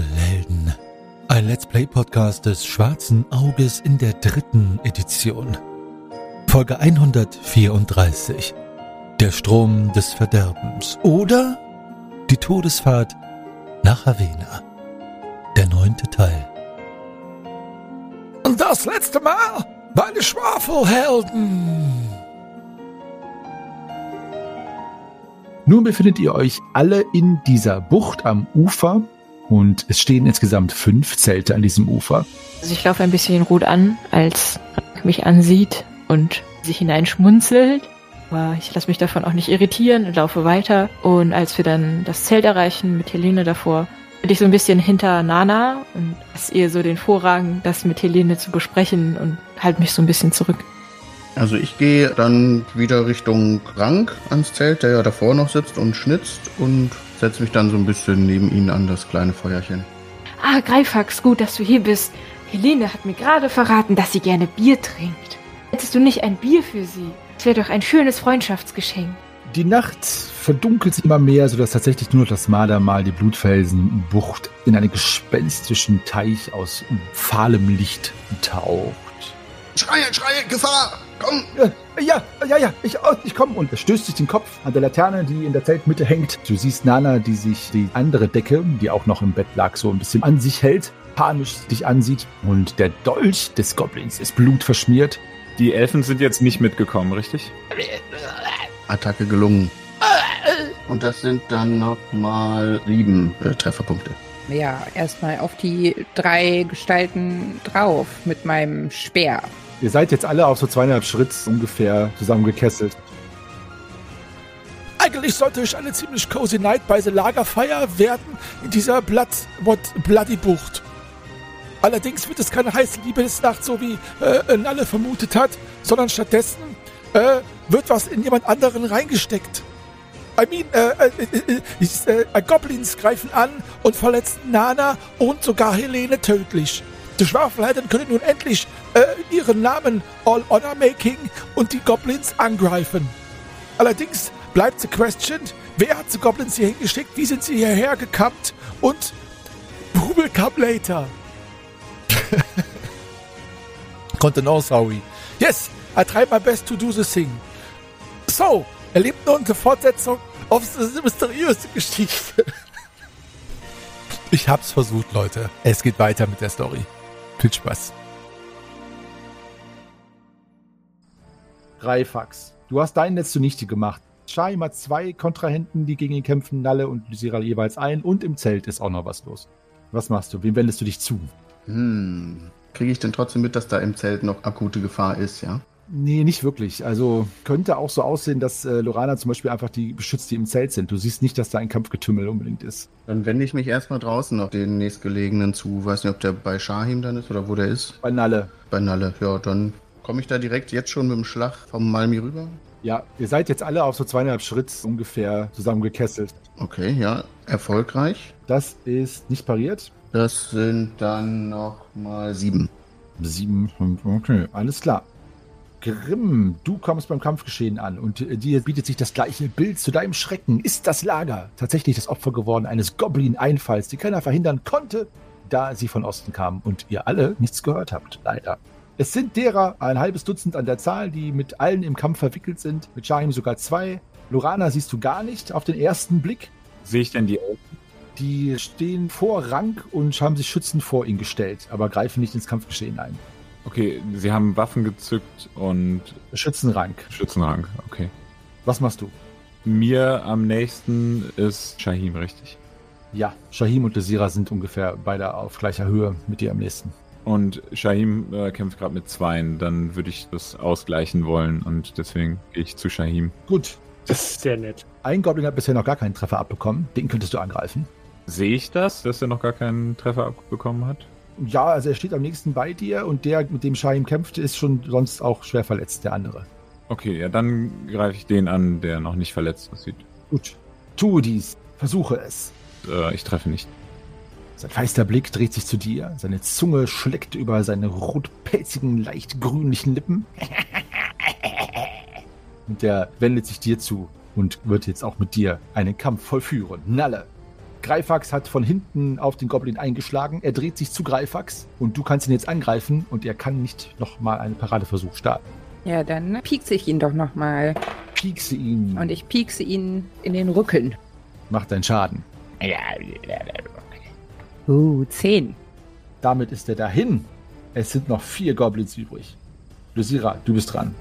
Schwafelhelden. Ein Let's Play Podcast des Schwarzen Auges in der dritten Edition. Folge 134. Der Strom des Verderbens oder die Todesfahrt nach Havena. Der neunte Teil. Und das letzte Mal bei den Schwafelhelden. Nun befindet ihr euch alle in dieser Bucht am Ufer und es stehen insgesamt fünf Zelte an diesem Ufer. Also ich laufe ein bisschen Ruth an, als Rank mich ansieht und sich hineinschmunzelt. Aber ich lasse mich davon auch nicht irritieren und laufe weiter. Und als wir dann das Zelt erreichen mit Helene davor, bin ich so ein bisschen hinter Nana und lasse ihr so den Vorrang, das mit Helene zu besprechen und halte mich so ein bisschen zurück. Also ich gehe dann wieder Richtung Rank ans Zelt, der ja davor noch sitzt und schnitzt und setze mich dann so ein bisschen neben ihn an das kleine Feuerchen. Ah, Greifax, gut, dass du hier bist. Helene hat mir gerade verraten, dass sie gerne Bier trinkt. Hättest du nicht ein Bier für sie? Das wäre doch ein schönes Freundschaftsgeschenk. Die Nacht verdunkelt sich immer mehr, sodass tatsächlich nur noch das Malermal die Blutfelsenbucht in einen gespenstischen Teich aus fahlem Licht taucht. Schreie, schreie, Gefahr! Komm! Ja, ja, ja, ja, ich, oh, ich komme. Und er stößt sich den Kopf an der Laterne, die in der Zeltmitte hängt. Du siehst Nana, die sich die andere Decke, die auch noch im Bett lag, so ein bisschen an sich hält, panisch dich ansieht. Und der Dolch des Goblins ist blutverschmiert. Die Elfen sind jetzt nicht mitgekommen, richtig? Attacke gelungen. Und das sind dann nochmal sieben äh, Trefferpunkte. Ja, erstmal auf die drei Gestalten drauf mit meinem Speer. Ihr seid jetzt alle auf so zweieinhalb Schritt ungefähr zusammengekesselt. Eigentlich sollte es eine ziemlich cozy Night bei The Lagerfeier werden in dieser Blood, what, Bloody Bucht. Allerdings wird es keine heiße Liebesnacht, so wie äh, Nalle vermutet hat, sondern stattdessen äh, wird was in jemand anderen reingesteckt. I mean, äh, äh, äh, äh, Goblins greifen an und verletzen Nana und sogar Helene tödlich. Die Schwafelhelden können nun endlich äh, ihren Namen All Honor Making und die Goblins angreifen. Allerdings bleibt the question, wer hat die Goblins hier hingeschickt, wie sind sie hierher gekammt und who will come later? Konnte no sorry. Yes, I try my best to do the thing. So, erlebt nun die Fortsetzung auf diese mysteriöse Geschichte. Ich hab's versucht, Leute. Es geht weiter mit der Story. Viel Spaß. Greifax. Du hast dein Netz zunichte gemacht. Shaim hat zwei Kontrahenten, die gegen ihn kämpfen, Nalle und Lysira jeweils ein. Und im Zelt ist auch noch was los. Was machst du? Wem wendest du dich zu? Hm. Kriege ich denn trotzdem mit, dass da im Zelt noch akute Gefahr ist, ja? Nee, nicht wirklich. Also könnte auch so aussehen, dass äh, Lorana zum Beispiel einfach die beschützt, die im Zelt sind. Du siehst nicht, dass da ein Kampfgetümmel unbedingt ist. Dann wende ich mich erstmal draußen auf den nächstgelegenen zu. Weiß nicht, ob der bei Shahim dann ist oder wo der ist. Bei Nalle. Bei Nalle, ja, dann komme ich da direkt jetzt schon mit dem Schlag vom Malmi rüber. Ja, ihr seid jetzt alle auf so zweieinhalb Schritt ungefähr zusammengekesselt. Okay, ja, erfolgreich. Das ist nicht pariert. Das sind dann noch mal sieben. Sieben, fünf, okay, alles klar. Grimm, du kommst beim Kampfgeschehen an und äh, dir bietet sich das gleiche Bild. Zu deinem Schrecken ist das Lager tatsächlich das Opfer geworden eines Goblin-Einfalls, die keiner verhindern konnte, da sie von Osten kamen und ihr alle nichts gehört habt, leider. Es sind derer ein halbes Dutzend an der Zahl, die mit allen im Kampf verwickelt sind, mit Shahim sogar zwei. Lorana siehst du gar nicht auf den ersten Blick. Sehe ich denn die Elfen? Die stehen vor Rank und haben sich schützend vor ihn gestellt, aber greifen nicht ins Kampfgeschehen ein. Okay, sie haben Waffen gezückt und Schützenrank. Schützenrang, okay. Was machst du? Mir am nächsten ist Shahim, richtig? Ja, Shahim und Desira sind ungefähr beide auf gleicher Höhe mit dir am nächsten. Und Shahim äh, kämpft gerade mit Zweien, dann würde ich das ausgleichen wollen und deswegen gehe ich zu Shahim. Gut. Das ist sehr nett. Ein Goblin hat bisher noch gar keinen Treffer abbekommen. Den könntest du angreifen. Sehe ich das, dass er noch gar keinen Treffer abbekommen hat? Ja, also er steht am nächsten bei dir und der, mit dem Shahim kämpft, ist schon sonst auch schwer verletzt, der andere. Okay, ja, dann greife ich den an, der noch nicht verletzt aussieht. Gut. Tue dies. Versuche es. Äh, ich treffe nicht. Sein feister Blick dreht sich zu dir. Seine Zunge schlägt über seine rotpelzigen, leicht grünlichen Lippen. Und der wendet sich dir zu und wird jetzt auch mit dir einen Kampf vollführen. Nalle. Greifax hat von hinten auf den Goblin eingeschlagen. Er dreht sich zu Greifax und du kannst ihn jetzt angreifen und er kann nicht nochmal einen Paradeversuch starten. Ja, dann piekse ich ihn doch nochmal. Piekse ihn. Und ich piekse ihn in den Rücken. Mach deinen Schaden. Uh, zehn. Damit ist er dahin. Es sind noch vier Goblins übrig. Lysira, du bist dran.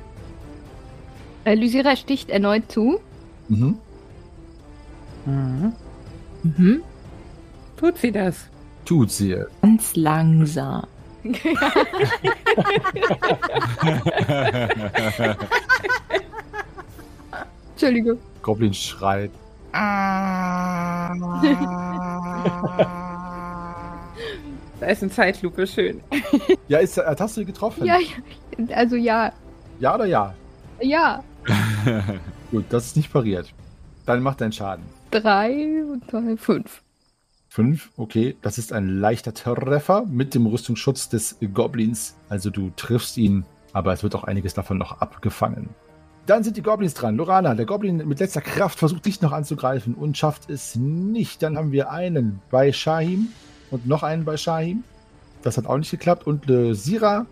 Äh, Lysira sticht erneut zu. Mhm. Mhm. Mhm. Tut sie das? Tut sie. Ganz langsam. Entschuldigung. Goblin schreit. Da ist eine Zeitlupe schön. Ja, ist, äh, hast du ihn getroffen? Ja, ja, also ja. Ja oder ja? Ja. Gut, das ist nicht pariert. Dann mach deinen Schaden. Drei und drei, fünf. Fünf, okay. Das ist ein leichter Treffer mit dem Rüstungsschutz des Goblins. Also du triffst ihn, aber es wird auch einiges davon noch abgefangen. Dann sind die Goblins dran. Lorana, der Goblin mit letzter Kraft versucht dich noch anzugreifen und schafft es nicht. Dann haben wir einen bei Shahim und noch einen bei Shahim. Das hat auch nicht geklappt. Und äh, Sira,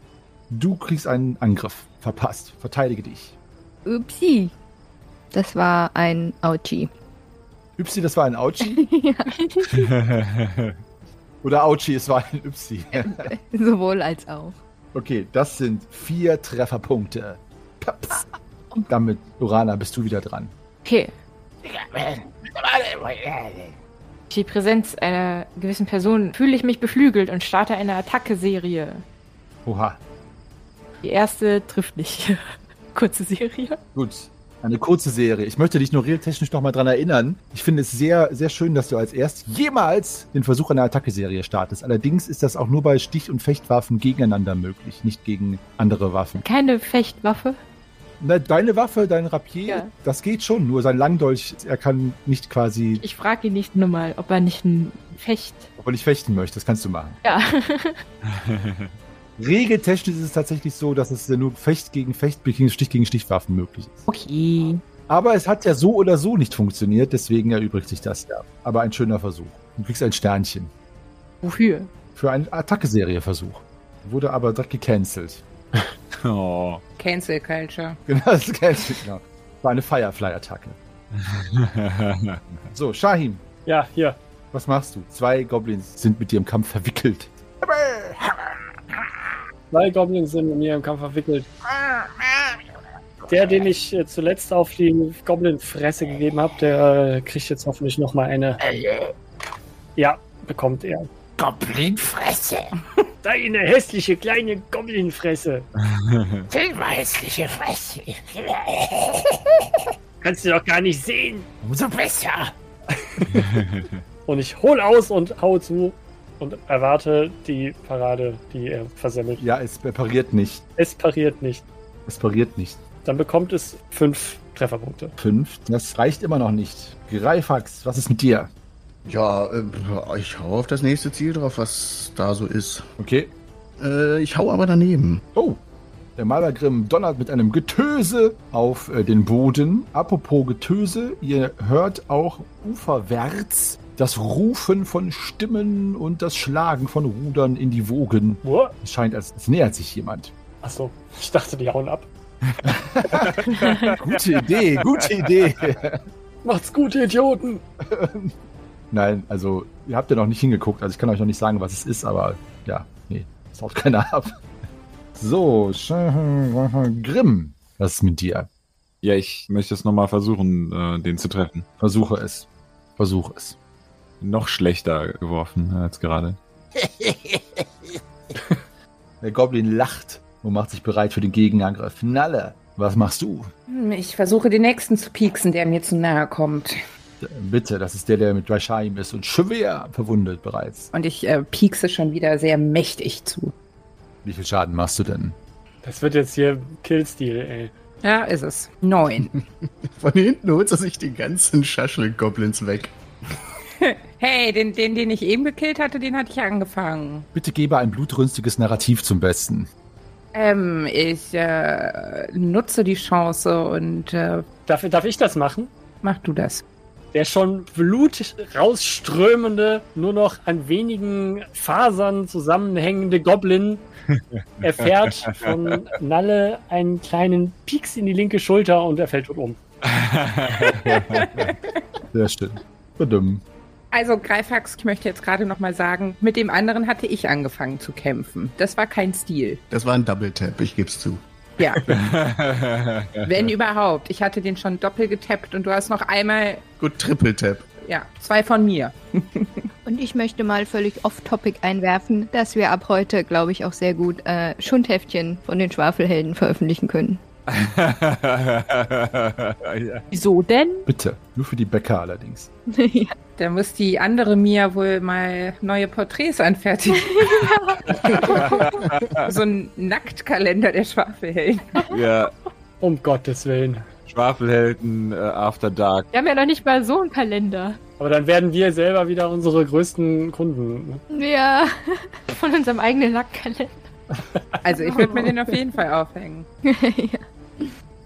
du kriegst einen Angriff verpasst. Verteidige dich. Upsi. Das war ein Auchi. Ypsi, das war ein Auchi? ja, Oder Auchi, es war ein Ypsi. sowohl als auch. Okay, das sind vier Trefferpunkte. Paps. Damit, Lorana, bist du wieder dran. Okay. Die Präsenz einer gewissen Person fühle ich mich beflügelt und starte eine Attacke-Serie. Oha. Die erste trifft nicht. Kurze Serie. Gut. Eine kurze Serie. Ich möchte dich nur realtechnisch noch mal dran erinnern. Ich finde es sehr, sehr schön, dass du als erst jemals den Versuch einer Attacke-Serie startest. Allerdings ist das auch nur bei Stich- und Fechtwaffen gegeneinander möglich, nicht gegen andere Waffen. Keine Fechtwaffe. Na, deine Waffe, dein Rapier, Ja. das geht schon. Nur sein Langdolch, er kann nicht quasi, Ich frage ihn nicht nur mal, ob er nicht ein Fecht. obwohl ich fechten möchte. Das kannst du machen. Ja. Regeltechnisch ist es tatsächlich so, dass es ja nur Fecht gegen Fecht, Stich gegen Stichwaffen möglich ist. Okay. Aber es hat ja so oder so nicht funktioniert, deswegen erübrigt sich das ja. Aber ein schöner Versuch. Du kriegst ein Sternchen. Wofür? Für einen Attacke-Serie-Versuch. Wurde aber direkt gecancelt. oh. Cancel Culture. Genau, das ist gecancelt, genau. War eine Firefly-Attacke. So, Shahim, Ja, hier. was machst du? Zwei Goblins sind mit dir im Kampf verwickelt. Zwei Goblins sind mit mir im Kampf verwickelt. Der, den ich äh, zuletzt auf die Goblin-Fresse gegeben habe, der äh, kriegt jetzt hoffentlich noch mal eine. Ja, bekommt er. Goblinfresse. Deine hässliche kleine Goblin-Fresse. Selber hässliche Fresse. Kannst du doch gar nicht sehen. Umso besser. Und ich hol aus und hau zu und erwarte die Parade, die er versemmelt. Ja, es pariert nicht. Es pariert nicht. Es pariert nicht. Dann bekommt es fünf Trefferpunkte. Fünf. Das reicht immer noch nicht. Greifax, was ist mit dir? Ja, äh, ich hau auf das nächste Ziel drauf, was da so ist. Okay. Äh, ich hau aber daneben. Oh, der Malbergrimm donnert mit einem Getöse auf äh, den Boden. Apropos Getöse, ihr hört auch uferwärts das Rufen von Stimmen und das Schlagen von Rudern in die Wogen. What? Es scheint, als es nähert sich jemand. Achso, ich dachte, die hauen ab. Gute Idee, gute Idee. Macht's gut, ihr Idioten! Nein, also ihr habt ja noch nicht hingeguckt, also ich kann euch noch nicht sagen, was es ist, aber ja, nee, es haut keiner ab. So, Grimm, was ist mit dir? Ja, ich möchte es nochmal versuchen, äh, den zu treffen. Versuche es. Versuche es. Noch schlechter geworfen als gerade. Der Goblin lacht und macht sich bereit für den Gegenangriff. Nalle, was machst du? Hm, Ich versuche den nächsten zu pieksen, der mir zu nahe kommt. Bitte, das ist der, der mit Rashaim ist und schwer verwundet bereits. Und ich äh, piekse schon wieder sehr mächtig zu. Wie viel Schaden machst du denn? Das wird jetzt hier Killstil, ey. Ja, ist es. Neun. Von hinten holt er sich die ganzen Schaschlik-Goblins weg. hey, den, den, den ich eben gekillt hatte, den hatte ich angefangen. Bitte gebe ein blutrünstiges Narrativ zum Besten. Ähm, ich äh, nutze die Chance und äh, Darf, darf ich das machen? mach du das. Der schon Blut rausströmende, nur noch an wenigen Fasern zusammenhängende Goblin erfährt von Nalle einen kleinen Pieks in die linke Schulter und er fällt tot um. Sehr schön. Badum. Also Greifax, ich möchte jetzt gerade noch mal sagen, mit dem anderen hatte ich angefangen zu kämpfen. Das war kein Stil. Das war ein Double Tap, ich geb's zu. Ja, wenn überhaupt. Ich hatte den schon doppelt getappt und du hast noch einmal, Gut, Triple Tap. ja, zwei von mir. Und ich möchte mal völlig off-topic einwerfen, dass wir ab heute, glaube ich, auch sehr gut äh, Schundheftchen von den Schwafelhelden veröffentlichen können. ja. Wieso denn? Bitte. Nur für die Bäcker allerdings. ja. Da muss die andere Mia wohl mal neue Porträts anfertigen. so ein Nacktkalender der Schwafelhelden. ja. Um Gottes Willen. Schwafelhelden, äh, After Dark. Wir haben ja noch nicht mal so einen Kalender. Aber dann werden wir selber wieder unsere größten Kunden. ne? ja. Von unserem eigenen Lackkalender. Also ich würde mir den auf jeden Fall aufhängen.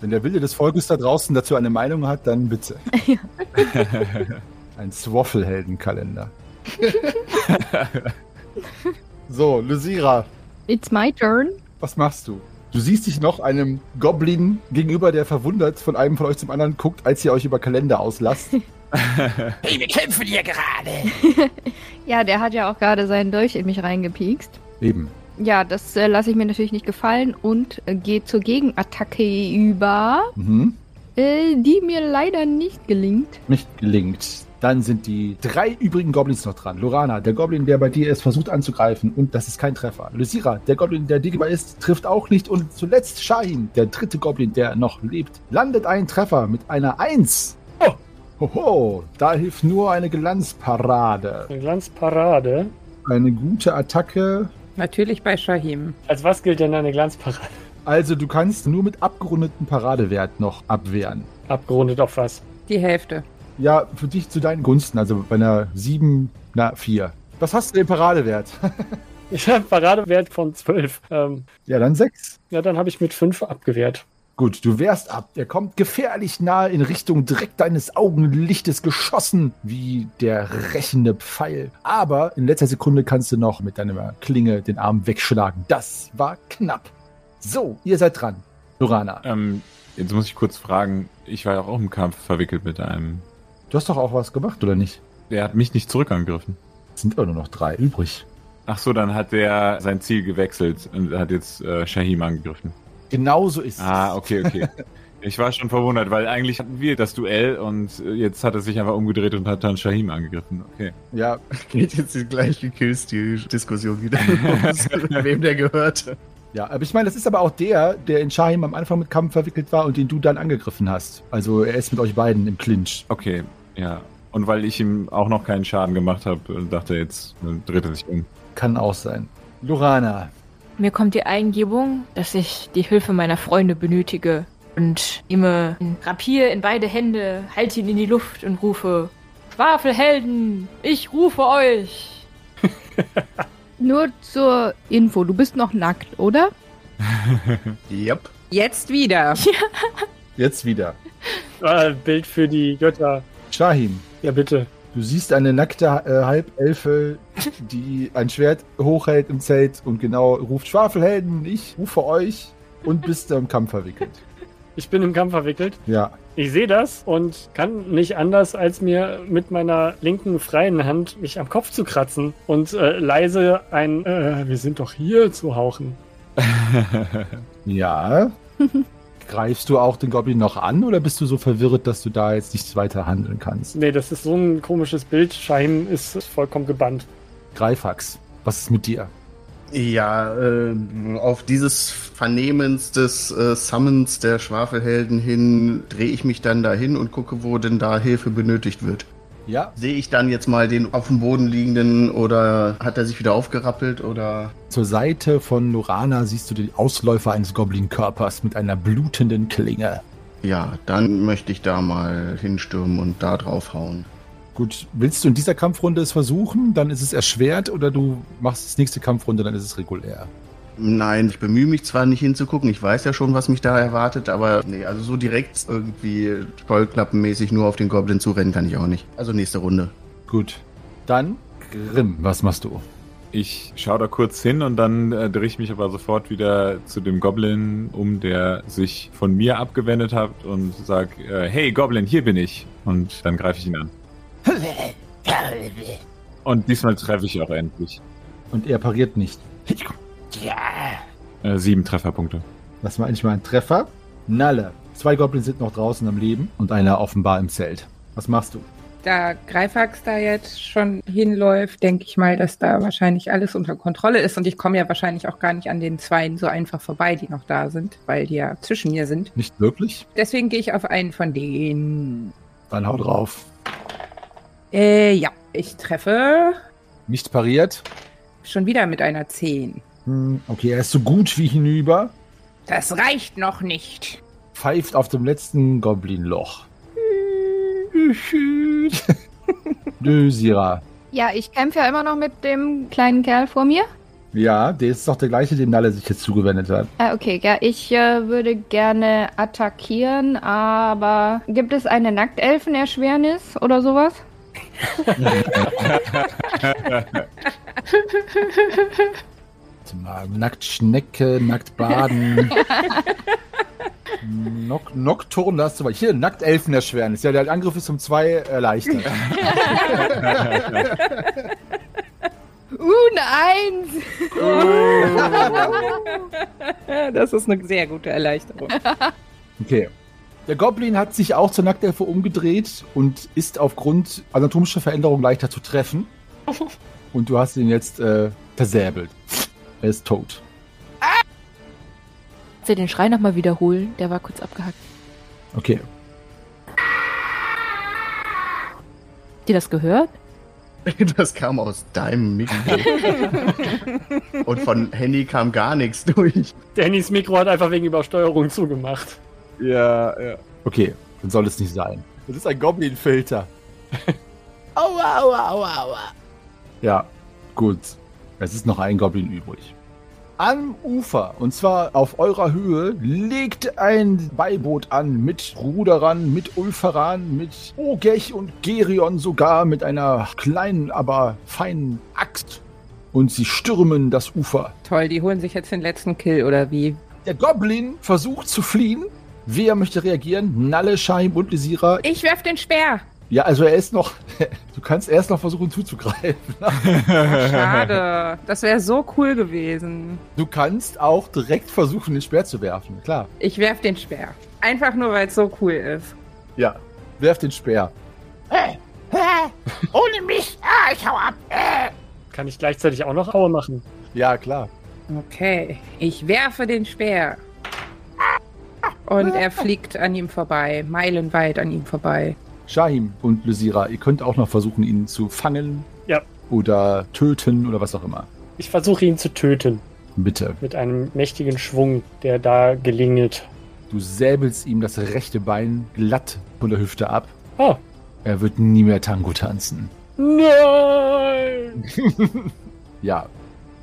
Wenn der Wille des Volkes da draußen dazu eine Meinung hat, dann bitte. Ein Swaffle-Heldenkalender. so, Lysira, It's my turn. was machst du? Du siehst dich noch einem Goblin gegenüber, der verwundert von einem von euch zum anderen guckt, als ihr euch über Kalender auslasst. Hey, wir kämpfen hier gerade. Ja, der hat ja auch gerade seinen Dolch in mich reingepiekst. Eben. Ja, das äh, lasse ich mir natürlich nicht gefallen und äh, gehe zur Gegenattacke über, Mhm. äh, die mir leider nicht gelingt. Nicht gelingt. Dann sind die drei übrigen Goblins noch dran. Lorana, der Goblin, der bei dir ist, versucht anzugreifen und das ist kein Treffer. Lysira, der Goblin, der dir gegenüber ist, trifft auch nicht. Und zuletzt Shahin, der dritte Goblin, der noch lebt, landet ein Treffer mit einer Eins. Oh, Hoho, da hilft nur eine Glanzparade. Eine Glanzparade. Eine gute Attacke. Natürlich bei Shahim. Als was gilt denn eine Glanzparade? Also du kannst nur mit abgerundeten Paradewert noch abwehren. Abgerundet auf was? Die Hälfte. Ja, für dich zu deinen Gunsten, also bei einer 7, na 4. Was hast du den Paradewert? Ich habe einen Paradewert von 12. Ähm, ja, dann 6. ja, dann habe ich mit 5 abgewehrt. Gut, du wehrst ab. Er kommt gefährlich nahe in Richtung direkt deines Augenlichtes geschossen, wie der rächende Pfeil. Aber in letzter Sekunde kannst du noch mit deiner Klinge den Arm wegschlagen. Das war knapp. So, ihr seid dran. Lorana, Ähm, jetzt muss ich kurz fragen, ich war ja auch im Kampf verwickelt mit einem. Du hast doch auch was gemacht, oder nicht? Der hat mich nicht zurückangegriffen. Es sind aber nur noch drei übrig. Ach so, dann hat der sein Ziel gewechselt und hat jetzt äh, Shahim angegriffen. Genauso ist es. Ah, okay, okay. Ich war schon verwundert, weil eigentlich hatten wir das Duell und äh, jetzt hat er sich einfach umgedreht und hat dann Shahim angegriffen. Okay. Ja, Geht jetzt die gleiche Killstil-Diskussion wieder los, wem der gehört. ja, aber ich meine, das ist aber auch der, der in Shahim am Anfang mit Kampf verwickelt war und den du dann angegriffen hast. Also er ist mit euch beiden im Clinch. Okay, ja. Und weil ich ihm auch noch keinen Schaden gemacht habe, dachte er jetzt, äh, dreht er sich um. Kann auch sein. Lorana, Mir kommt die Eingebung, dass ich die Hilfe meiner Freunde benötige und nehme ein Rapier in beide Hände, halte ihn in die Luft und rufe: Schwafelhelden, ich rufe euch! Nur zur Info, du bist noch nackt, oder? Yep. Jetzt wieder. jetzt wieder. Ah, Bild für die Götter. Shahim, Ja, bitte. Du siehst eine nackte äh, Halbelfe, die ein Schwert hochhält im Zelt und genau ruft Schwafelhelden, ich rufe euch und bist im Kampf verwickelt. Ich bin im Kampf verwickelt. Ja, Ich sehe das und kann nicht anders, als mir mit meiner linken freien Hand mich am Kopf zu kratzen und äh, leise ein äh, Wir sind doch hier zu hauchen. ja. Greifst du auch den Goblin noch an oder bist du so verwirrt, dass du da jetzt nichts weiter handeln kannst? Nee, das ist so ein komisches Bild. Schein ist vollkommen gebannt. Greifax, was ist mit dir? Ja, äh, auf dieses Vernehmens des äh, Summons der Schwafelhelden hin drehe ich mich dann dahin und gucke, wo denn da Hilfe benötigt wird. Ja, Sehe ich dann jetzt mal den auf dem Boden liegenden oder hat er sich wieder aufgerappelt oder zur Seite von Lorana siehst du den Ausläufer eines Goblin-Körpers mit einer blutenden Klinge. ja, dann möchte ich da mal hinstürmen und da drauf hauen. Gut, willst du in dieser Kampfrunde es versuchen? Dann ist es erschwert oder du machst das nächste Kampfrunde, dann ist es regulär. Nein, ich bemühe mich zwar nicht hinzugucken, ich weiß ja schon, was mich da erwartet, aber nee, also so direkt irgendwie Scheuklappenmäßig nur auf den Goblin zurennen kann ich auch nicht. Also nächste Runde. Gut. Dann, Grimm, was machst du? Ich schaue da kurz hin und dann äh, drehe ich mich aber sofort wieder zu dem Goblin um, der sich von mir abgewendet hat und sag, äh, hey Goblin, hier bin ich. Und dann greife ich ihn an. Und diesmal treffe ich auch endlich. Und er pariert nicht. Äh, sieben Trefferpunkte. Das war eigentlich mal ein Treffer. Nalle. Zwei Goblins sind noch draußen am Leben und einer offenbar im Zelt. Was machst du? Da Greifax da jetzt schon hinläuft, denke ich mal, dass da wahrscheinlich alles unter Kontrolle ist. Und ich komme ja wahrscheinlich auch gar nicht an den Zweien so einfach vorbei, die noch da sind, weil die ja zwischen mir sind. Nicht wirklich? Deswegen gehe ich auf einen von denen. Dann hau drauf. Äh, ja, ich treffe Nicht pariert. schon wieder mit einer 10. Hm, okay, er ist so gut wie hinüber. Das reicht noch nicht. Pfeift auf dem letzten Goblin-Loch. Nö, Sira. Ja, ich kämpfe ja immer noch mit dem kleinen Kerl vor mir. Ja, der ist doch der gleiche, dem Nalle sich jetzt zugewendet hat. Ah, okay, ja, ich äh, würde gerne attackieren, aber gibt es eine Nacktelfenerschwernis oder sowas? Warte mal, Nackt Schnecke, nackt baden. Nock, Nocturn, da hast du mal. Hier, nackt Elfenerschwernis. Ja, der Angriff ist um zwei erleichtert. Uh, eine Eins! Das ist eine sehr gute Erleichterung. Okay. Der Goblin hat sich auch zur Nacktelfe umgedreht und ist aufgrund anatomischer Veränderung leichter zu treffen. Und du hast ihn jetzt äh, versäbelt. Er ist tot. Kannst du den Schrei nochmal wiederholen? Der war kurz abgehackt. Okay. Habt ihr das gehört? Das kam aus deinem Mikro. Und von Henny kam gar nichts durch. Dannys Mikro hat einfach wegen Übersteuerung zugemacht. Ja, ja. Okay, dann soll es nicht sein. Das ist ein Goblin-Filter. Aua, aua, aua, aua. Ja, gut. Es ist noch ein Goblin übrig. Am Ufer, und zwar auf eurer Höhe, legt ein Beiboot an mit Ruderern, mit Ulferan, mit Ogech und Gerion sogar mit einer kleinen, aber feinen Axt. Und sie stürmen das Ufer. Toll, die holen sich jetzt den letzten Kill, oder wie? Der Goblin versucht zu fliehen. Wer möchte reagieren? Nalle, Scheim und Lisira. Ich werf den Speer. Ja, also er ist noch. Du kannst erst noch versuchen zuzugreifen. Schade. Das wäre so cool gewesen. Du kannst auch direkt versuchen, den Speer zu werfen. Klar. Ich werf den Speer. Einfach nur, weil es so cool ist. Ja. Werf den Speer. Äh, äh, ohne mich. Ah, ich hau ab. Äh. Kann ich gleichzeitig auch noch Aue machen? Ja, klar. Okay. Ich werfe den Speer. Und er fliegt an ihm vorbei. Meilenweit an ihm vorbei. Shahim und Lysira, ihr könnt auch noch versuchen, ihn zu fangen. Ja. Oder töten oder was auch immer. Ich versuche ihn zu töten. Bitte. Mit einem mächtigen Schwung, der da gelingelt. Du säbelst ihm das rechte Bein glatt von der Hüfte ab. Oh. Er wird nie mehr Tango tanzen. Nein! Ja.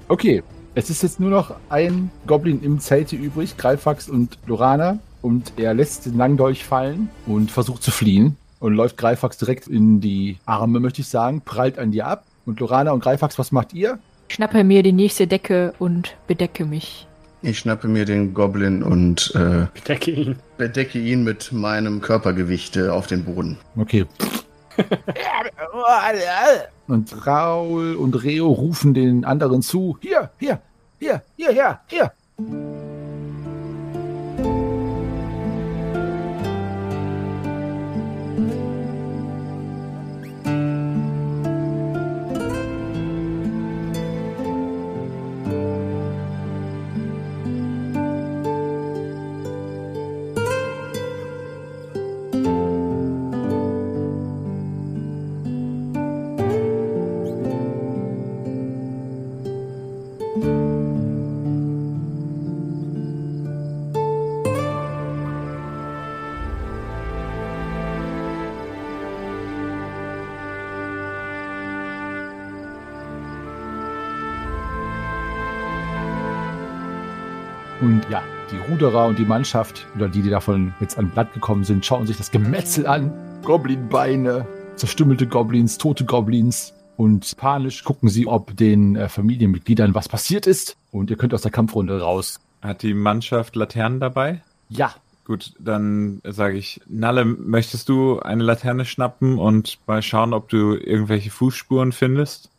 Okay. Es ist jetzt nur noch ein Goblin im Zelte übrig, Greifax und Lorana. Und er lässt den Langdolch fallen und versucht zu fliehen. Und läuft Greifax direkt in die Arme, möchte ich sagen, prallt an dir ab. Und Lorana und Greifax, was macht ihr? Schnappe mir die nächste Decke und bedecke mich. Ich schnappe mir den Goblin und äh, Bedecke ihn. bedecke ihn mit meinem Körpergewicht äh, auf den Boden. Okay. Und Raul und Reo rufen den anderen zu. Hier, hier, hier, hier, hier, hier. Ruderer und die Mannschaft, oder die, die davon jetzt an Blatt gekommen sind, schauen sich das Gemetzel an. Goblinbeine, zerstümmelte Goblins, tote Goblins. Und panisch gucken sie, ob den äh, Familienmitgliedern was passiert ist. Und ihr könnt aus der Kampfrunde raus. Hat die Mannschaft Laternen dabei? Ja, Gut, dann sage ich, Nalle, möchtest du eine Laterne schnappen und mal schauen, ob du irgendwelche Fußspuren findest?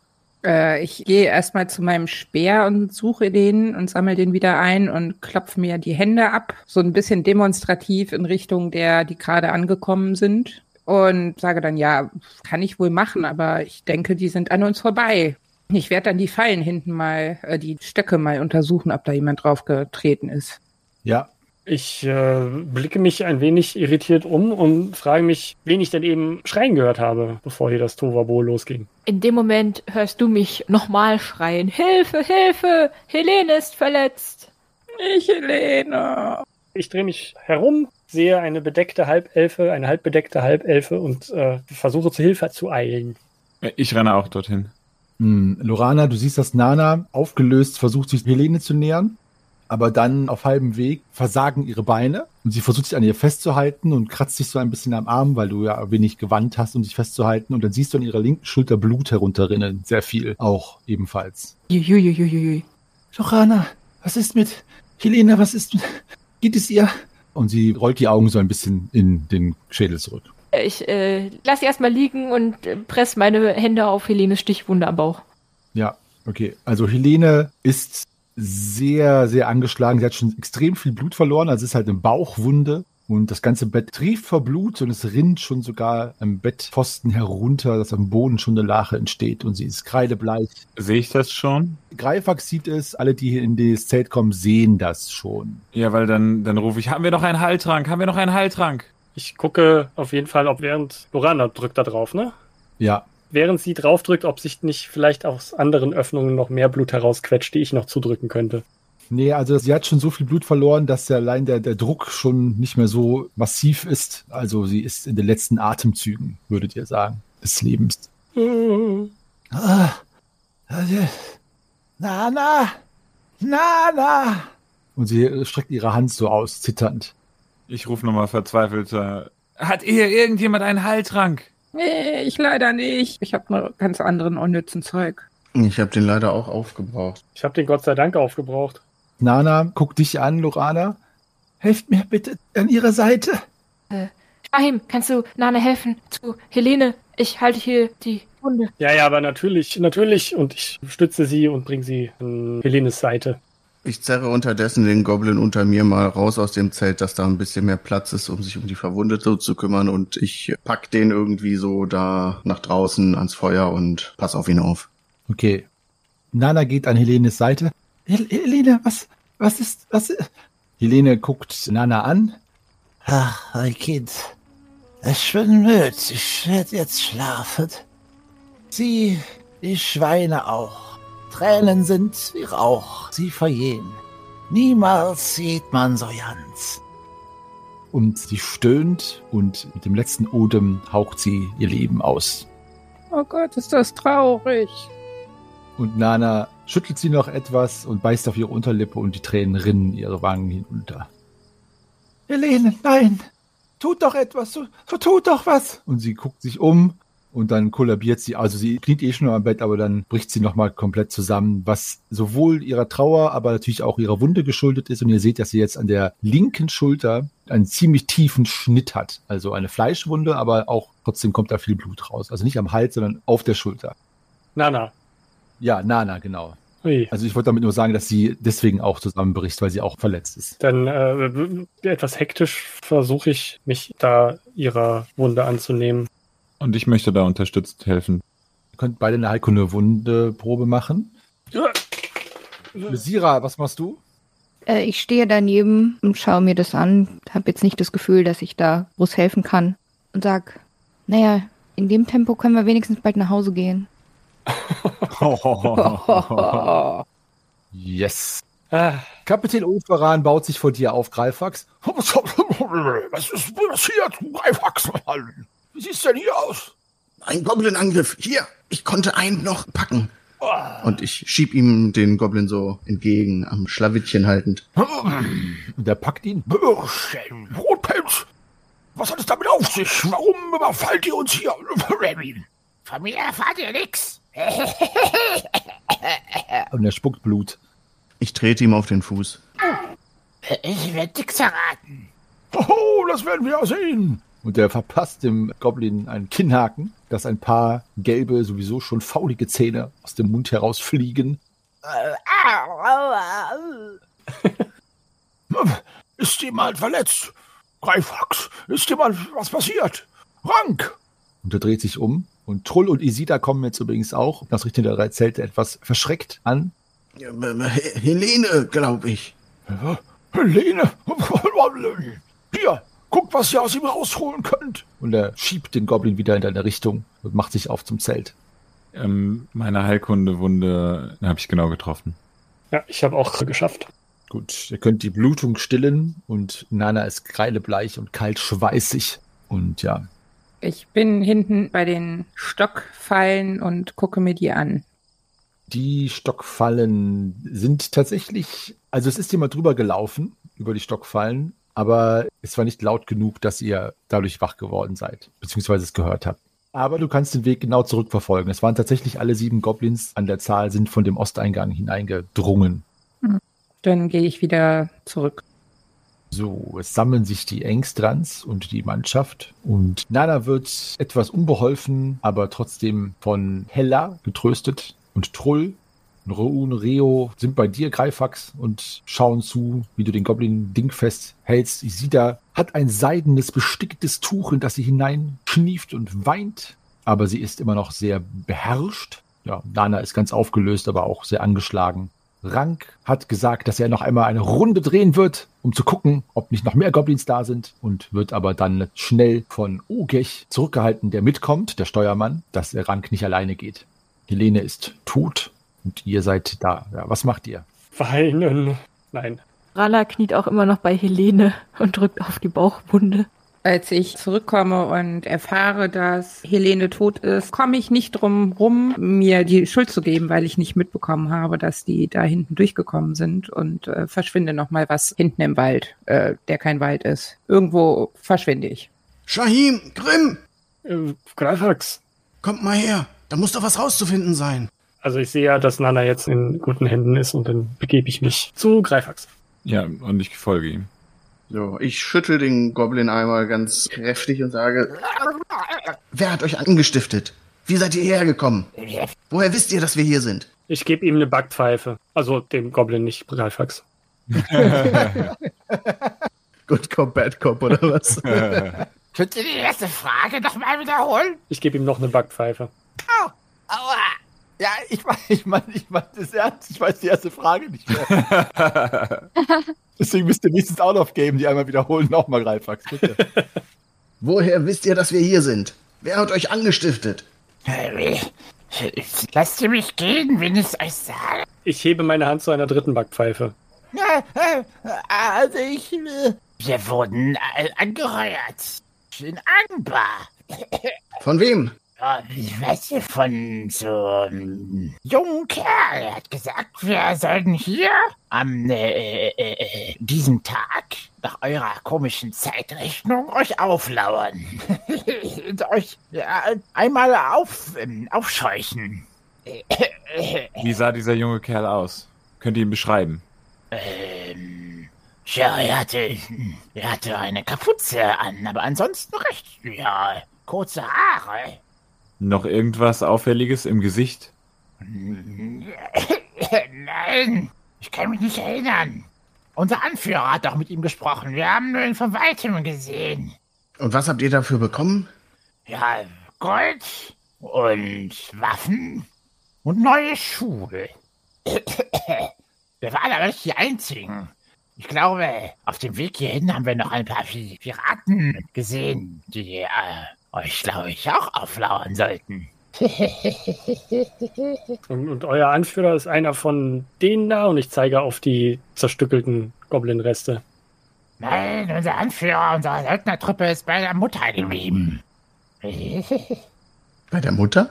Äh, ich gehe erstmal zu meinem Speer und suche den und sammle den wieder ein und klopfe mir die Hände ab, so ein bisschen demonstrativ in Richtung der, die gerade angekommen sind. Und sage dann, ja, kann ich wohl machen, aber ich denke, die sind an uns vorbei. Ich werde dann die Fallen hinten mal, äh, die Stöcke mal untersuchen, ob da jemand drauf getreten ist. ja. Ich äh, blicke mich ein wenig irritiert um und frage mich, wen ich denn eben schreien gehört habe, bevor hier das Tovabo losging. In dem Moment hörst du mich nochmal schreien. Hilfe, Hilfe! Helene ist verletzt. Ich, Helene. Ich drehe mich herum, sehe eine bedeckte Halbelfe, eine halbbedeckte Halbelfe und äh, versuche zu Hilfe zu eilen. Ich renne auch dorthin. Hm, Lorana, du siehst, dass Nana aufgelöst versucht, sich Helene zu nähern. Aber dann auf halbem Weg versagen ihre Beine und sie versucht sich an ihr festzuhalten und kratzt sich so ein bisschen am Arm, weil du ja wenig Gewand hast, um sich festzuhalten. Und dann siehst du an ihrer linken Schulter Blut herunterrinnen. Sehr viel auch ebenfalls. Lorana, was ist mit Helena? Was ist mit... Geht es ihr? Und sie rollt die Augen so ein bisschen in den Schädel zurück. Ich äh, lass sie erstmal liegen und äh, press meine Hände auf Helenes Stichwunde am Bauch. Ja, okay. Also Helene ist sehr, sehr angeschlagen. Sie hat schon extrem viel Blut verloren. Also es ist halt eine Bauchwunde. Und das ganze Bett trieft vor Blut und es rinnt schon sogar am Bettpfosten herunter, dass am Boden schon eine Lache entsteht und sie ist kreidebleich. Sehe ich das schon? Greifax sieht es, alle, die hier in das Zelt kommen, sehen das schon. Ja, weil dann, dann rufe ich, haben wir noch einen Heiltrank? Haben wir noch einen Heiltrank? Ich gucke auf jeden Fall, ob während Lorana drückt da drauf, ne? Ja, Während sie draufdrückt, ob sich nicht vielleicht aus anderen Öffnungen noch mehr Blut herausquetscht, die ich noch zudrücken könnte. nee, also sie hat schon so viel Blut verloren, dass ja allein der, der Druck schon nicht mehr so massiv ist. Also sie ist in den letzten Atemzügen, würdet ihr sagen, des Lebens. Ah, also, Nana, Nana. Und sie streckt ihre Hand so aus, zitternd. Ich rufe nochmal verzweifelt. äh, Hat hier irgendjemand einen Heiltrank? Nee, ich leider nicht. Ich habe nur ganz anderen unnützen Zeug. Ich habe den leider auch aufgebraucht. Ich habe den Gott sei Dank aufgebraucht. Nana, guck dich an, Lorana. Helft mir bitte an ihrer Seite. Ahim, kannst du Nana helfen? Zu Helene. Ich halte hier die Wunde. Ja, ja, aber natürlich, natürlich. Und ich stütze sie und bringe sie an Helenes Seite. Ich zerre unterdessen den Goblin unter mir mal raus aus dem Zelt, dass da ein bisschen mehr Platz ist, um sich um die Verwundete zu kümmern. Und ich pack den irgendwie so da nach draußen ans Feuer und pass auf ihn auf. Okay. Nana geht an Helenes Seite. Hel Helene, was, was ist, was? Helene guckt Nana an. Ach, mein Kind. Ich bin müde. Ich werde jetzt schlafen. Sie, die Schweine auch. Tränen sind wie Rauch, sie verjehen. Niemals sieht man so ganz. Und sie stöhnt und mit dem letzten Odem haucht sie ihr Leben aus. Oh Gott, ist das traurig. Und Nana schüttelt sie noch etwas und beißt auf ihre Unterlippe und die Tränen rinnen ihre Wangen hinunter. Helene, nein! Tut doch etwas! Tut doch was! Und sie guckt sich um und dann kollabiert sie. Also sie kniet eh schon am Bett, aber dann bricht sie nochmal komplett zusammen, was sowohl ihrer Trauer, aber natürlich auch ihrer Wunde geschuldet ist. Und ihr seht, dass sie jetzt an der linken Schulter einen ziemlich tiefen Schnitt hat. Also eine Fleischwunde, aber auch trotzdem kommt da viel Blut raus. Also nicht am Hals, sondern auf der Schulter. Nana. Ja, Nana, genau. Ui. Also ich wollte damit nur sagen, dass sie deswegen auch zusammenbricht, weil sie auch verletzt ist. Dann äh, etwas hektisch versuche ich, mich da ihrer Wunde anzunehmen. Und ich möchte da unterstützend helfen. Ihr könnt beide eine heilkunde Wundeprobe machen. Sira, was machst du? Äh, ich stehe daneben und schaue mir das an. Habe jetzt nicht das Gefühl, dass ich da groß helfen kann. Und sag, naja, in dem Tempo können wir wenigstens bald nach Hause gehen. Yes. Ah, Kapitän Ulferan baut sich vor dir auf, Greifax. Was ist du Greifax? Wie sieht's denn hier aus? Ein Goblin-Angriff. Hier, ich konnte einen noch packen. Und ich schieb ihm den Goblin so entgegen, am Schlawittchen haltend. Und er packt ihn. Rotpelz, was hat es damit auf sich? Warum überfallt ihr uns hier? Von mir erfahrt ihr nix. Und er spuckt Blut. Ich trete ihm auf den Fuß. Ich werde nix verraten. Oh, das werden wir ja sehen. Und er verpasst dem Goblin einen Kinnhaken, dass ein paar gelbe, sowieso schon faulige Zähne aus dem Mund herausfliegen. Ist jemand verletzt? Greifax, ist jemand was passiert? Rank! Und er dreht sich um. Und Trull und Isida kommen jetzt übrigens auch, das Richtung der drei Zelte, etwas verschreckt an. Helene, glaube ich. Helene, hier, guckt, was ihr aus ihm rausholen könnt. Und er schiebt den Goblin wieder in deine Richtung und macht sich auf zum Zelt. Ähm, meine Heilkunde-Wunde habe ich genau getroffen. Ja, ich habe auch geschafft. Gut, ihr könnt die Blutung stillen und Nana ist kreidebleich und kalt schweißig. Und ja, Ich bin hinten bei den Stockfallen und gucke mir die an. die Stockfallen sind tatsächlich, also es ist jemand drüber gelaufen, über die Stockfallen, aber es war nicht laut genug, dass ihr dadurch wach geworden seid, beziehungsweise es gehört habt. Aber du kannst den Weg genau zurückverfolgen. Es waren tatsächlich alle sieben Goblins an der Zahl, sind von dem Osteingang hineingedrungen. Dann gehe ich wieder zurück. So, es sammeln sich die Engstrans und die Mannschaft. Und Nana wird etwas unbeholfen, aber trotzdem von Hella getröstet. Und Trull, Roun, Reo sind bei dir, Greifax, und schauen zu, wie du den Goblin dingfest hältst. Isida hat ein seidenes, besticktes Tuch, in das sie hineinschnieft und weint. Aber sie ist immer noch sehr beherrscht. Ja, Nana ist ganz aufgelöst, aber auch sehr angeschlagen. Rank hat gesagt, dass er noch einmal eine Runde drehen wird, um zu gucken, ob nicht noch mehr Goblins da sind und wird aber dann schnell von Ogech zurückgehalten, der mitkommt, der Steuermann, dass Rank nicht alleine geht. Helene ist tot und ihr seid da. Ja, was macht ihr? Weinen. Nein. Rana kniet auch immer noch bei Helene und drückt auf die Bauchwunde. Als ich zurückkomme und erfahre, dass Helene tot ist, komme ich nicht drum rum, mir die Schuld zu geben, weil ich nicht mitbekommen habe, dass die da hinten durchgekommen sind und äh, verschwinde noch mal was hinten im Wald, äh, der kein Wald ist. Irgendwo verschwinde ich. Shahim, Grimm, Äh, Greifax. kommt mal her. Da muss doch was rauszufinden sein. Also ich sehe ja, dass Nana jetzt in guten Händen ist und dann begebe ich mich zu Greifax. Ja, und ich folge ihm. So, ich schüttel den Goblin einmal ganz kräftig und sage, wer hat euch angestiftet? Wie seid ihr hierher gekommen? Woher wisst ihr, dass wir hier sind? Ich gebe ihm eine Backpfeife. Also dem Goblin, nicht Greifax. Good Cop, Bad Cop oder was? Könnt ihr die erste Frage noch mal wiederholen? Ich gebe ihm noch eine Backpfeife. Aua. Ja, ich meine, ich meine, ich meine das ernst. Ich weiß die erste Frage nicht mehr. Deswegen müsst ihr wenigstens auch noch geben, die einmal wiederholen. Nochmal, Greifax, bitte. Woher wisst ihr, dass wir hier sind? Wer hat euch angestiftet? Lasst ihr mich gehen, wenn ich euch sage. Ich hebe meine Hand zu einer dritten Backpfeife. Also ich... äh, Wir wurden äh, angeheuert. In Anbar. Von wem? Ich weiß nicht, von so einem jungen Kerl. Er hat gesagt, wir sollten hier am äh, äh, äh, diesem Tag nach eurer komischen Zeitrechnung euch auflauern. Und euch ja, einmal auf, ähm, aufscheuchen. Wie sah dieser junge Kerl aus? Könnt ihr ihn beschreiben? Ähm, ja, er hatte, er hatte eine Kapuze an, aber ansonsten recht, ja, kurze Haare. Noch irgendwas Auffälliges im Gesicht? Nein, ich kann mich nicht erinnern. Unser Anführer hat doch mit ihm gesprochen. Wir haben nur ihn von weitem gesehen. Und was habt ihr dafür bekommen? Ja, Gold und Waffen und neue Schuhe. Wir waren aber nicht die Einzigen. Ich glaube, auf dem Weg hierhin haben wir noch ein paar Pi- Piraten gesehen, die äh, euch, glaube ich, auch auflauern sollten. Und, und euer Anführer ist einer von denen da und ich zeige auf die zerstückelten Goblin-Reste. Nein, unser Anführer unserer Söldnertruppe ist bei der Mutter geblieben. Bei der Mutter?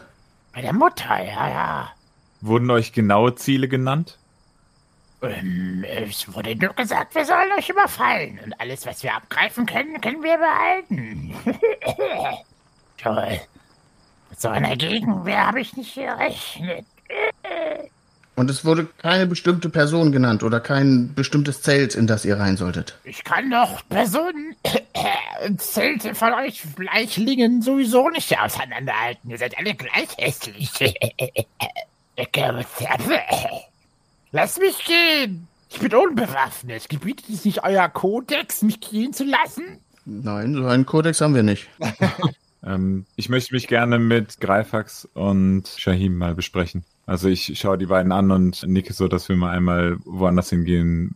Bei der Mutter, ja, ja. Wurden euch genaue Ziele genannt? Ähm, es wurde nur gesagt, wir sollen euch überfallen. Und alles, was wir abgreifen können, können wir behalten. Toll. Mit so einer Gegenwehr habe ich nicht gerechnet. Und es wurde keine bestimmte Person genannt oder kein bestimmtes Zelt, in das ihr rein solltet. Ich kann doch Personen und Zelte von euch Bleichlingen sowieso nicht auseinanderhalten. Ihr seid alle gleich hässlich. Lass mich gehen. Ich bin unbewaffnet. Gebietet es nicht euer Kodex, mich gehen zu lassen? Nein, so einen Kodex haben wir nicht. Ähm, ich möchte mich gerne mit Greifax und Shahim mal besprechen. Also ich schaue die beiden an und nicke so, dass wir mal einmal woanders hingehen.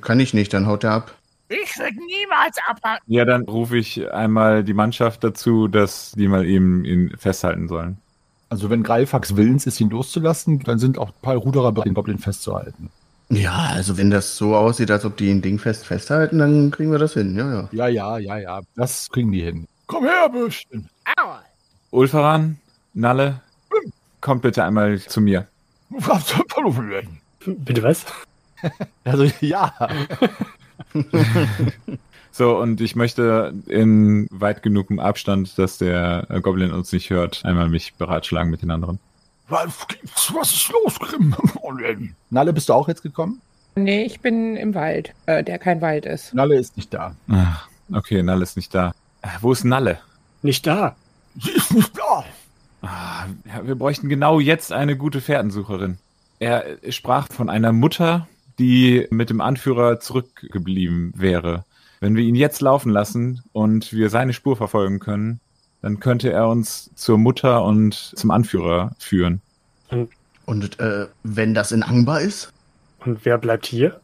Kann ich nicht, dann haut er ab. Ich würde niemals abhauen. Ja, dann rufe ich einmal die Mannschaft dazu, dass die mal eben ihn festhalten sollen. Also wenn Greifax willens ist, ihn loszulassen, dann sind auch ein paar Ruderer bereit, den Goblin festzuhalten. Ja, also wenn das so aussieht, als ob die ihn dingfest festhalten, dann kriegen wir das hin, ja, ja. Ja, ja, ja, ja. Das kriegen die hin. Komm her, Bürschchen. Aua. Ulfaran, Nalle, kommt bitte einmal zu mir. Bitte was? Also ja. So, und ich möchte in weit genugem Abstand, dass der Goblin uns nicht hört, einmal mich beratschlagen mit den anderen. Was gibt's? Was ist los, Grimm? Oh? Nalle, bist du auch jetzt gekommen? Nee, ich bin im Wald, äh, der kein Wald ist. Nalle ist nicht da. Ach, okay, Nalle ist nicht da. Äh, Wo ist Nalle? Nicht da. Sie ist nicht da. Ah, wir bräuchten genau jetzt eine gute Fährtensucherin. Er sprach von einer Mutter, die mit dem Anführer zurückgeblieben wäre. Wenn wir ihn jetzt laufen lassen und wir seine Spur verfolgen können, dann könnte er uns zur Mutter und zum Anführer führen. Und äh, wenn das in Angbar ist? Und wer bleibt hier?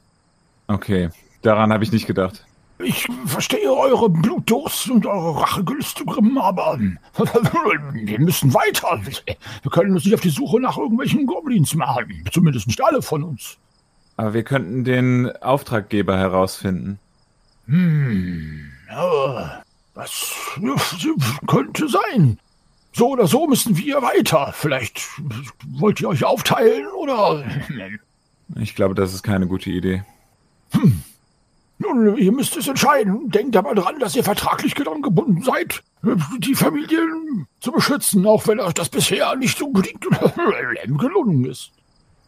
Okay, daran habe ich nicht gedacht. Ich verstehe eure Blutdurst und eure Rachegelüste, aber wir müssen weiter. Wir können uns nicht auf die Suche nach irgendwelchen Goblins machen. Zumindest nicht alle von uns. Aber wir könnten den Auftraggeber herausfinden. Hm, ja, das könnte sein. So oder so müssen wir weiter. Vielleicht wollt ihr euch aufteilen oder... Ich glaube, das ist keine gute Idee. Nun, ihr müsst es entscheiden. Denkt aber dran, dass ihr vertraglich daran gebunden seid, die Familien zu beschützen, auch wenn euch das bisher nicht unbedingt gelungen ist.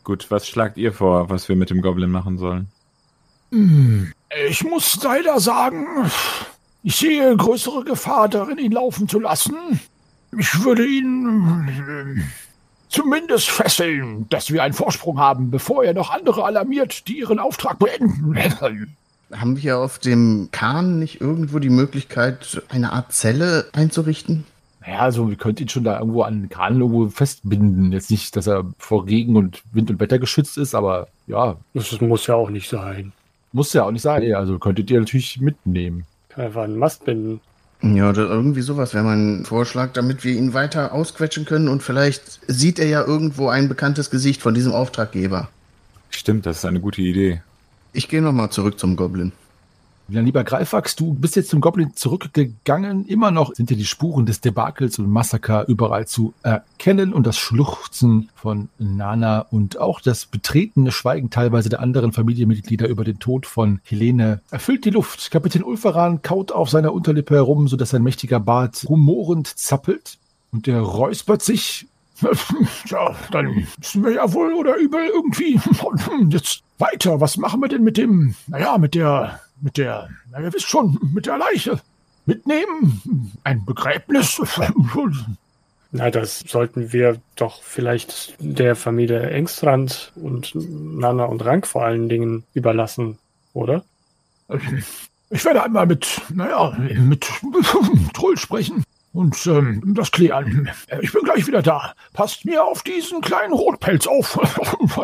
Gut, was schlagt ihr vor, was wir mit dem Goblin machen sollen? Hm, Ich muss leider sagen, ich sehe größere Gefahr darin, ihn laufen zu lassen. Ich würde ihn äh, zumindest fesseln, dass wir einen Vorsprung haben, bevor er noch andere alarmiert, die ihren Auftrag beenden. Haben wir auf dem Kahn nicht irgendwo die Möglichkeit, eine Art Zelle einzurichten? Naja, also wir könnten ihn schon da irgendwo an den Kran irgendwo festbinden. Jetzt nicht, dass er vor Regen und Wind und Wetter geschützt ist, aber ja, Das muss ja auch nicht sein. muss ja auch nicht sein. Nee, Also könntet ihr natürlich mitnehmen. Kann einfach einen Mast binden. Ja, oder irgendwie sowas wäre mein Vorschlag, damit wir ihn weiter ausquetschen können und vielleicht sieht er ja irgendwo ein bekanntes Gesicht von diesem Auftraggeber. Stimmt, das ist eine gute Idee. Ich gehe nochmal zurück zum Goblin. Ja, lieber Greifax, du bist jetzt zum Goblin zurückgegangen. Immer noch sind dir die Spuren des Debakels und Massaker überall zu erkennen und das Schluchzen von Nana und auch das betretene Schweigen teilweise der anderen Familienmitglieder über den Tod von Helene erfüllt die Luft. Kapitän Ulfaran kaut auf seiner Unterlippe herum, sodass sein mächtiger Bart rumorend zappelt und er räuspert sich. Ja, dann müssen wir ja wohl oder übel irgendwie jetzt weiter. Was machen wir denn mit dem, naja, mit der, mit der, na, ihr wisst schon, mit der Leiche? Mitnehmen? Ein Begräbnis? Na, das sollten wir doch vielleicht der Familie Engstrand und Nana und Rank vor allen Dingen überlassen, oder? Ich werde einmal mit, naja, mit Trull sprechen und ähm, das klären. Ich bin gleich wieder da. Passt mir auf diesen kleinen Rotpelz auf.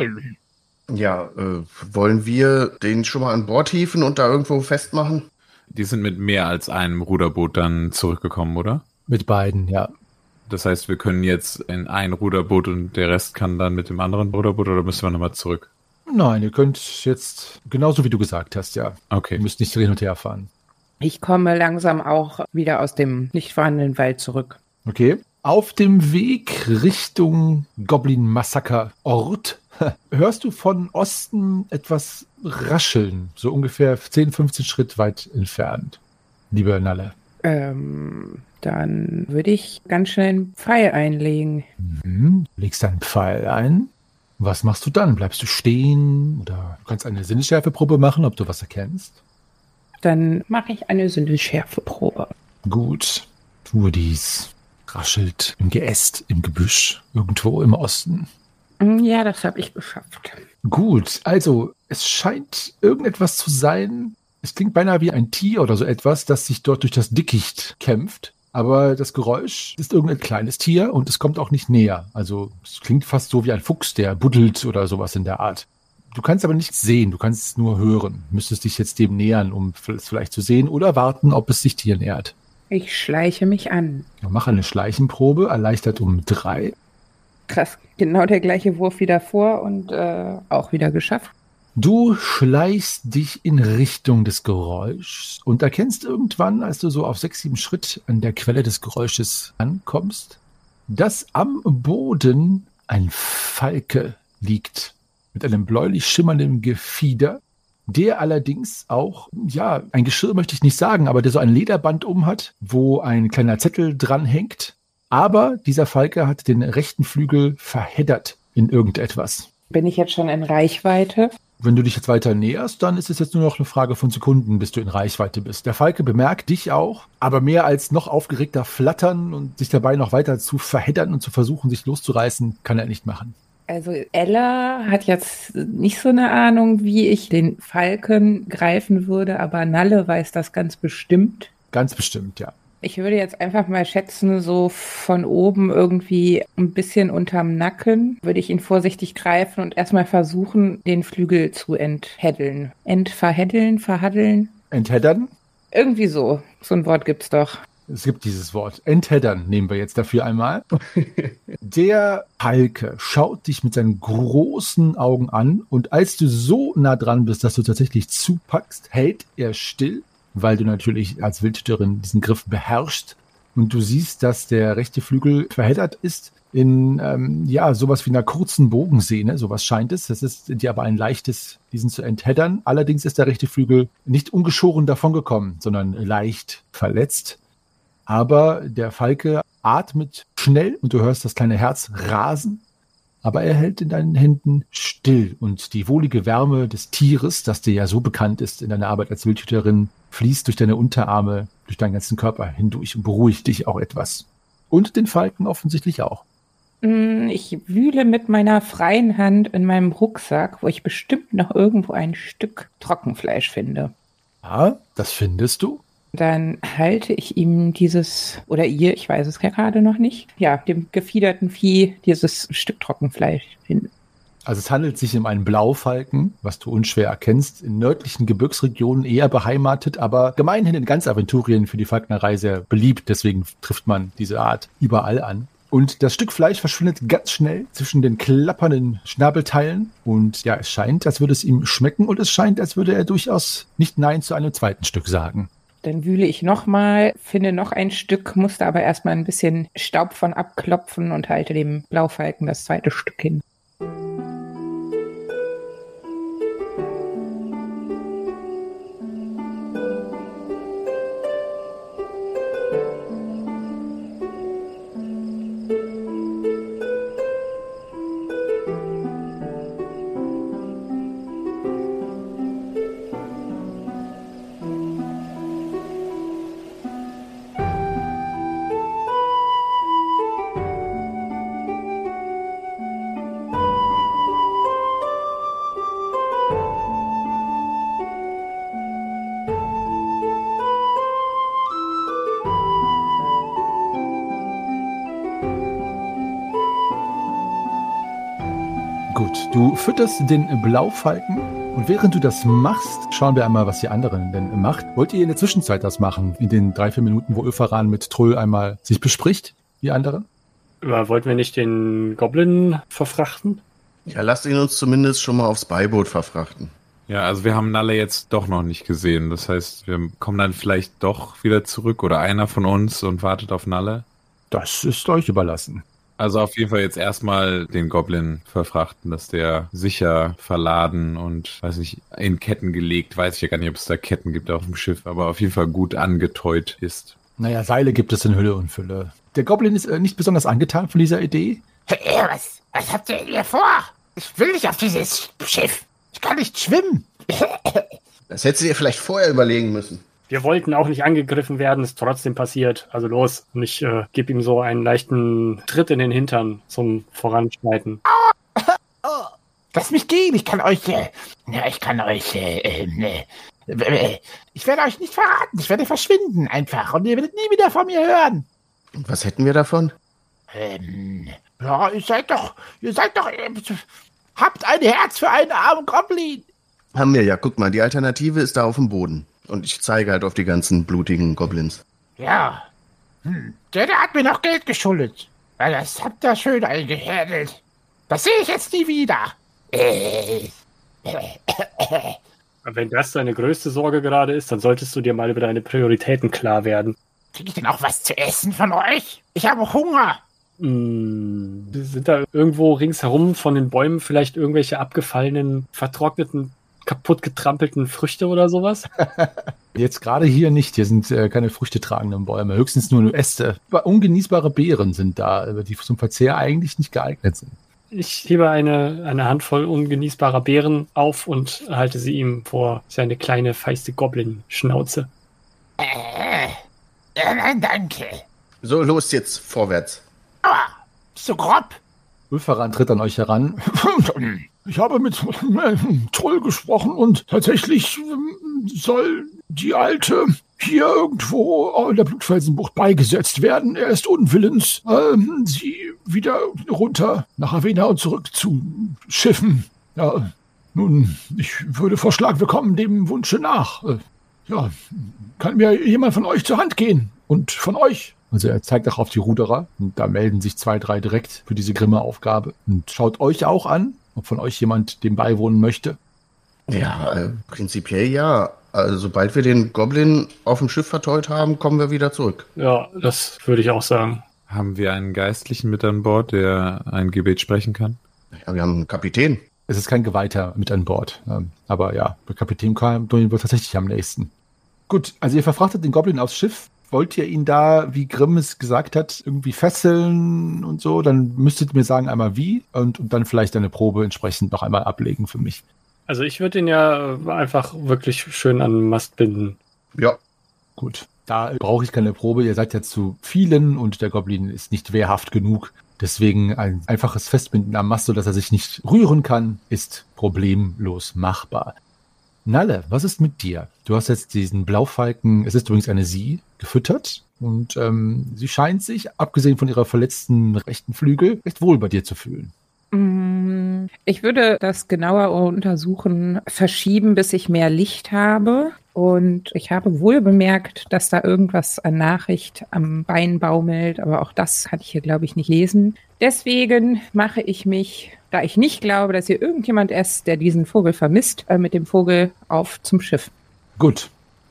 Ja, äh, wollen wir den schon mal an Bord hieven und da irgendwo festmachen? Die sind mit mehr als einem Ruderboot dann zurückgekommen, oder? Mit beiden, ja. Das heißt, wir können jetzt in ein Ruderboot und der Rest kann dann mit dem anderen Ruderboot oder müssen wir nochmal zurück? Nein, ihr könnt jetzt, genauso wie du gesagt hast, ja. Okay. Ihr müsst nicht hin und her fahren. Ich komme langsam auch wieder aus dem nicht vorhandenen Wald zurück. Okay. Auf dem Weg Richtung Goblin-Massaker-Ort hörst du von Osten etwas rascheln, so ungefähr 10, 15 Schritt weit entfernt, liebe Nalle. Ähm, dann würde ich ganz schnell einen Pfeil einlegen. Mhm. Legst deinen Pfeil ein. Was machst du dann? Bleibst du stehen oder du kannst eine Sinnesschärfeprobe machen, ob du was erkennst? Dann mache ich eine Sinnesschärfeprobe. Gut, tue dies. Raschelt im Geäst, im Gebüsch, irgendwo im Osten. Mm, Ja, das habe ich geschafft. Gut, also es scheint irgendetwas zu sein. Es klingt beinahe wie ein Tier oder so etwas, das sich dort durch das Dickicht kämpft. Aber das Geräusch ist irgendein kleines Tier und es kommt auch nicht näher. Also es klingt fast so wie ein Fuchs, der buddelt oder sowas in der Art. Du kannst aber nichts sehen, du kannst es nur hören. Müsstest dich jetzt dem nähern, um es vielleicht zu sehen oder warten, ob es sich dir nähert. Ich schleiche mich an. Mach eine Schleichenprobe, erleichtert um drei. Krass, genau der gleiche Wurf wie davor und äh, auch wieder geschafft. Du schleichst dich in Richtung des Geräuschs und erkennst irgendwann, als du so auf sechs, sieben Schritt an der Quelle des Geräusches ankommst, dass am Boden ein Falke liegt mit einem bläulich schimmernden Gefieder, der allerdings auch, ja, ein Geschirr möchte ich nicht sagen, aber der so ein Lederband um hat, wo ein kleiner Zettel dran hängt. Aber dieser Falke hat den rechten Flügel verheddert in irgendetwas. Bin ich jetzt schon in Reichweite? Wenn du dich jetzt weiter näherst, dann ist es jetzt nur noch eine Frage von Sekunden, bis du in Reichweite bist. Der Falke bemerkt dich auch, aber mehr als noch aufgeregter flattern und sich dabei noch weiter zu verheddern und zu versuchen, sich loszureißen, kann er nicht machen. Also Ella hat jetzt nicht so eine Ahnung, wie ich den Falken greifen würde, aber Nalle weiß das ganz bestimmt. Ganz bestimmt, ja. Ich würde jetzt einfach mal schätzen, so von oben irgendwie ein bisschen unterm Nacken würde ich ihn vorsichtig greifen und erstmal versuchen, den Flügel zu enthäddeln. Entverhäddeln, verhaddeln? Entheddern? Irgendwie so. So ein Wort gibt's doch. Es gibt dieses Wort. Entheddern nehmen wir jetzt dafür einmal. Der Halke schaut dich mit seinen großen Augen an und als du so nah dran bist, dass du tatsächlich zupackst, hält er still, weil du natürlich als Wildhüterin diesen Griff beherrschst und du siehst, dass der rechte Flügel verheddert ist in ähm, ja sowas wie einer kurzen Bogensehne, sowas scheint es. Das ist dir aber ein leichtes, diesen zu entheddern. Allerdings ist der rechte Flügel nicht ungeschoren davongekommen, sondern leicht verletzt. Aber der Falke atmet schnell und du hörst das kleine Herz rasen. Aber er hält in deinen Händen still und die wohlige Wärme des Tieres, das dir ja so bekannt ist in deiner Arbeit als Wildhüterin, fließt durch deine Unterarme, durch deinen ganzen Körper hindurch und beruhigt dich auch etwas. Und den Falken offensichtlich auch. Mm, Ich wühle mit meiner freien Hand in meinem Rucksack, wo ich bestimmt noch irgendwo ein Stück Trockenfleisch finde. Ja, das findest du. Dann halte ich ihm dieses, oder ihr, ich weiß es gerade noch nicht, ja, dem gefiederten Vieh dieses Stück Trockenfleisch hin. Also es handelt sich um einen Blaufalken, was du unschwer erkennst, in nördlichen Gebirgsregionen eher beheimatet, aber gemeinhin in ganz Aventurien für die Falknerei sehr beliebt. Deswegen trifft man diese Art überall an. Und das Stück Fleisch verschwindet ganz schnell zwischen den klappernden Schnabelteilen. Und ja, es scheint, als würde es ihm schmecken und es scheint, als würde er durchaus nicht Nein zu einem zweiten Stück sagen. Dann wühle ich nochmal, finde noch ein Stück, musste aber erstmal ein bisschen Staub von abklopfen und halte dem Blaufalken das zweite Stück hin. Fütterst den Blaufalken und während du das machst, schauen wir einmal, was die anderen denn macht. Wollt ihr in der Zwischenzeit das machen, in den drei, vier Minuten, wo Öferan mit Trull einmal sich bespricht, die anderen? Aber wollten wir nicht den Goblin verfrachten? Ja, lasst ihn uns zumindest schon mal aufs Beiboot verfrachten. Ja, also wir haben Nalle jetzt doch noch nicht gesehen. Das heißt, wir kommen dann vielleicht doch wieder zurück oder einer von uns und wartet auf Nalle. Das ist euch überlassen. Also auf jeden Fall jetzt erstmal den Goblin verfrachten, dass der sicher verladen und, weiß nicht, in Ketten gelegt, weiß ich ja gar nicht, ob es da Ketten gibt auf dem Schiff, aber auf jeden Fall gut angeteut ist. Naja, Seile gibt es in Hülle und Fülle. Der Goblin ist äh, nicht besonders angetan von dieser Idee. Hey, was, was habt ihr hier vor? Ich will nicht auf dieses Schiff. Ich kann nicht schwimmen. Das hättest du dir vielleicht vorher überlegen müssen. Wir wollten auch nicht angegriffen werden, ist trotzdem passiert. Also los. Und ich äh, gebe ihm so einen leichten Tritt in den Hintern zum Voranschreiten. Oh, lass mich gehen. Ich kann euch, äh, ja, ich kann euch, äh, äh, ne, äh, ich werde euch nicht verraten. Ich werde verschwinden einfach und ihr werdet nie wieder von mir hören. Und was hätten wir davon? Ähm, ja, ihr seid doch, ihr seid doch, äh, habt ein Herz für einen armen Goblin. Haben wir ja. Guck mal, die Alternative ist da auf dem Boden. Und ich zeige halt auf die ganzen blutigen Goblins. Ja. Hm. Der, der hat mir noch Geld geschuldet. Weil das habt ihr schön eingehädelt. Das sehe ich jetzt nie wieder. Äh. Wenn das deine größte Sorge gerade ist, dann solltest du dir mal über deine Prioritäten klar werden. Krieg ich denn auch was zu essen von euch? Ich habe Hunger. Hm, sind da irgendwo ringsherum von den Bäumen vielleicht irgendwelche abgefallenen, vertrockneten, kaputt getrampelten Früchte oder sowas? Jetzt gerade hier nicht. Hier sind äh, keine früchtetragenden Bäume, höchstens nur Äste. Aber ungenießbare Beeren sind da, äh, die zum Verzehr eigentlich nicht geeignet sind. Ich hebe eine, eine Handvoll ungenießbarer Beeren auf und halte sie ihm vor seine kleine, feiste Goblin-Schnauze. Äh, äh, nein, danke. So, los jetzt vorwärts. Aua, so grob. Ulfaran tritt an euch heran. Ich habe mit Troll gesprochen und tatsächlich ähm, soll die Alte hier irgendwo in der Blutfelsenbucht beigesetzt werden. Er ist unwillens, ähm, sie wieder runter nach Avena und zurück zu schiffen. Ja, nun, ich würde vorschlagen, wir kommen dem Wunsche nach. Äh, ja, kann mir jemand von euch zur Hand gehen? Und von euch? Also er zeigt auch auf die Ruderer und da melden sich zwei, drei direkt für diese grimme Aufgabe und schaut euch auch an, ob von euch jemand dem beiwohnen möchte. Ja, äh, prinzipiell ja. Also sobald wir den Goblin auf dem Schiff verteut haben, kommen wir wieder zurück. Ja, das würde ich auch sagen. Haben wir einen Geistlichen mit an Bord, der ein Gebet sprechen kann? Ja, wir haben einen Kapitän. Es ist kein Geweihter mit an Bord. ähm, Aber ja, der Kapitän kam tatsächlich am nächsten. Gut, also ihr verfrachtet den Goblin aufs Schiff. Wollt ihr ihn da, wie Grimm es gesagt hat, irgendwie fesseln und so? Dann müsstet ihr mir sagen einmal wie und, und dann vielleicht eine Probe entsprechend noch einmal ablegen für mich. Also ich würde ihn ja einfach wirklich schön an den Mast binden. Ja, Gut, da brauche ich keine Probe. Ihr seid ja zu vielen und der Goblin ist nicht wehrhaft genug. Deswegen ein einfaches Festbinden am Mast, sodass er sich nicht rühren kann, ist problemlos machbar. Nalle, was ist mit dir? Du hast jetzt diesen Blaufalken, es ist übrigens eine Sie, gefüttert und ähm, sie scheint sich, abgesehen von ihrer verletzten rechten Flügel, recht wohl bei dir zu fühlen. Mm, Ich würde das genauer untersuchen, verschieben, bis ich mehr Licht habe. Und ich habe wohl bemerkt, dass da irgendwas an Nachricht am Bein baumelt, aber auch das kann ich hier, glaube ich, nicht lesen. Deswegen mache ich mich, da ich nicht glaube, dass hier irgendjemand ist, der diesen Vogel vermisst, äh, mit dem Vogel auf zum Schiff. Gut.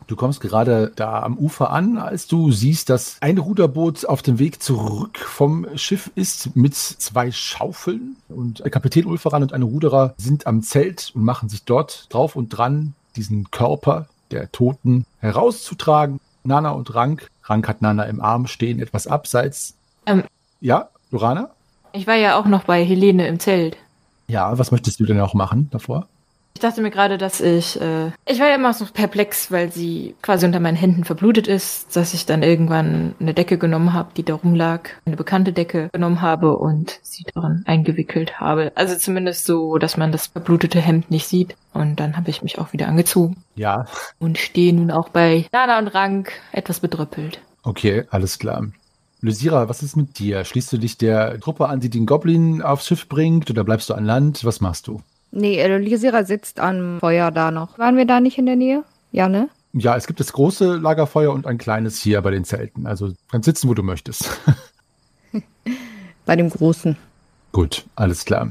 Du kommst gerade da am Ufer an, als du siehst, dass ein Ruderboot auf dem Weg zurück vom Schiff ist mit zwei Schaufeln. Und Kapitän Ulferan und ein Ruderer sind am Zelt und machen sich dort drauf und dran, diesen Körper der Toten herauszutragen. Nana und Rank. Rank hat Nana im Arm stehen, etwas abseits. Ähm. Ja, Lorana? Ich war ja auch noch bei Helene im Zelt. Ja, was möchtest du denn auch machen davor? Ich dachte mir gerade, dass ich, äh, ich war ja immer so perplex, weil sie quasi unter meinen Händen verblutet ist, dass ich dann irgendwann eine Decke genommen habe, die da rumlag, eine bekannte Decke genommen habe und sie darin eingewickelt habe. Also zumindest so, dass man das verblutete Hemd nicht sieht. Und dann habe ich mich auch wieder angezogen Ja, und stehe nun auch bei Nana und Rank etwas bedröppelt. Okay, alles klar. Lysira, was ist mit dir? Schließt du dich der Truppe an, die den Goblin aufs Schiff bringt, oder bleibst du an Land? Was machst du? Nee, äh, Lisira sitzt am Feuer da noch. Waren wir da nicht in der Nähe? Ja, ne? Ja, es gibt das große Lagerfeuer und ein kleines hier bei den Zelten. Also kannst sitzen, wo du möchtest. Bei dem Großen. Gut, alles klar.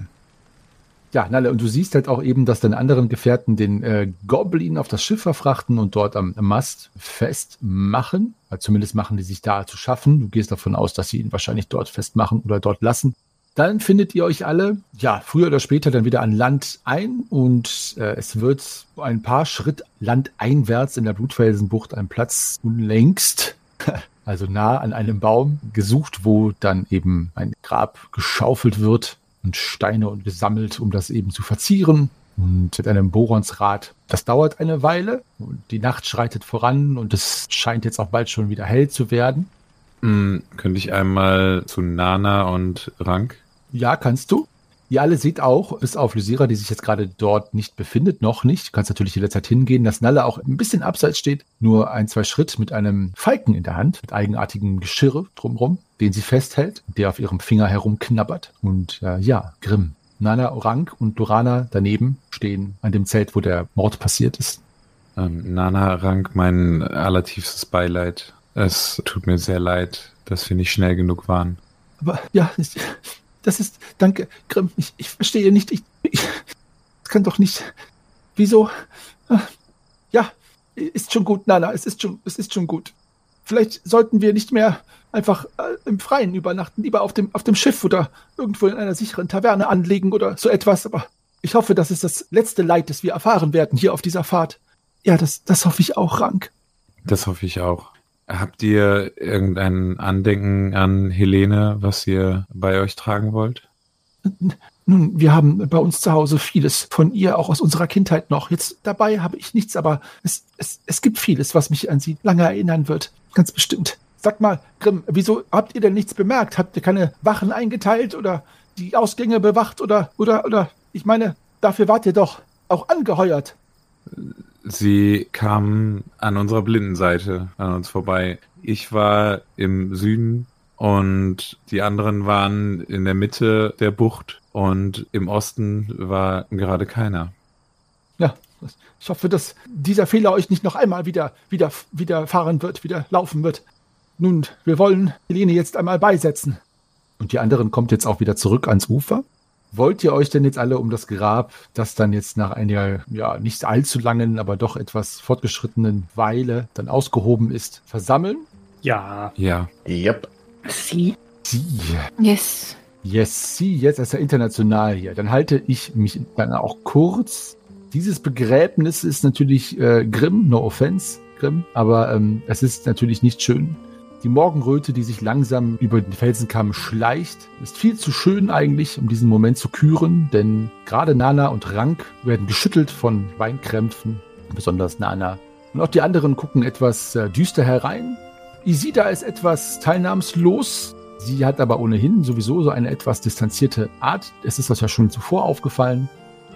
Ja, Nalle, und du siehst halt auch eben, dass deine anderen Gefährten den äh, Goblin auf das Schiff verfrachten und dort am Mast festmachen. Zumindest machen die sich da zu schaffen. Du gehst davon aus, dass sie ihn wahrscheinlich dort festmachen oder dort lassen. Dann findet ihr euch alle, ja, früher oder später dann wieder an Land ein und äh, es wird ein paar Schritt landeinwärts in der Blutfelsenbucht ein Platz unlängst, also nah an einem Baum gesucht, wo dann eben ein Grab geschaufelt wird und Steine und gesammelt, um das eben zu verzieren. Und mit einem Boronsrad. Das dauert eine Weile. Und die Nacht schreitet voran und es scheint jetzt auch bald schon wieder hell zu werden. Hm, könnte ich einmal zu Nana und Rank? Ja, kannst du. Ihr alle seht auch, bis auf Lysira, die sich jetzt gerade dort nicht befindet, noch nicht. Du kannst natürlich jederzeit hingehen, dass Nalle auch ein bisschen abseits steht, nur ein, zwei Schritt mit einem Falken in der Hand, mit eigenartigem Geschirre drumrum, den sie festhält, der auf ihrem Finger herumknabbert. Und äh, ja, Grimm. Nana Orang und Dorana daneben stehen an dem Zelt, wo der Mord passiert ist. Ähm, Nana Rank, mein allertiefstes Beileid. Es tut mir sehr leid, dass wir nicht schnell genug waren. Aber ja, ich, das ist, danke, Grimm, ich, ich verstehe nicht, ich, ich, das kann doch nicht, wieso? Ah, ja, ist schon gut, Nana, es ist schon, es ist schon gut. Vielleicht sollten wir nicht mehr einfach äh, im Freien übernachten, lieber auf dem, auf dem Schiff oder irgendwo in einer sicheren Taverne anlegen oder so etwas, aber ich hoffe, das ist das letzte Leid, das wir erfahren werden hier auf dieser Fahrt. Ja, das, das hoffe ich auch, Rank. Das hoffe ich auch. Habt ihr irgendein Andenken an Helene, was ihr bei euch tragen wollt? Nun, wir haben bei uns zu Hause vieles von ihr, auch aus unserer Kindheit noch. Jetzt dabei habe ich nichts, aber es, es, es gibt vieles, was mich an sie lange erinnern wird. Ganz bestimmt. Sag mal, Grimm, wieso habt ihr denn nichts bemerkt? Habt ihr keine Wachen eingeteilt oder die Ausgänge bewacht oder, oder, oder, ich meine, dafür wart ihr doch auch angeheuert. Sie kamen an unserer blinden Seite an uns vorbei. Ich war im Süden und die anderen waren in der Mitte der Bucht und im Osten war gerade keiner. Ja, ich hoffe, dass dieser Fehler euch nicht noch einmal wieder, wieder, wieder fahren wird, wieder laufen wird. Nun, wir wollen Helene jetzt einmal beisetzen. Und die anderen kommt jetzt auch wieder zurück ans Ufer Wollt ihr euch denn jetzt alle um das Grab, das dann jetzt nach einer, ja, nicht allzu langen, aber doch etwas fortgeschrittenen Weile dann ausgehoben ist, versammeln? Ja. Ja. Yep. Sie. Sie. Yes. Yes, Sie, jetzt ist ja international hier. Dann halte ich mich dann auch kurz. Dieses Begräbnis ist natürlich äh, grimm, no offense, grimm, aber ähm, es ist natürlich nicht schön. Die Morgenröte, die sich langsam über den Felsenkamm schleicht, ist viel zu schön eigentlich, um diesen Moment zu küren, denn gerade Nana und Rank werden geschüttelt von Weinkrämpfen, besonders Nana. Und auch die anderen gucken etwas äh, düster herein. Isida ist etwas teilnahmslos. Sie hat aber ohnehin sowieso so eine etwas distanzierte Art. Es ist das ja schon zuvor aufgefallen.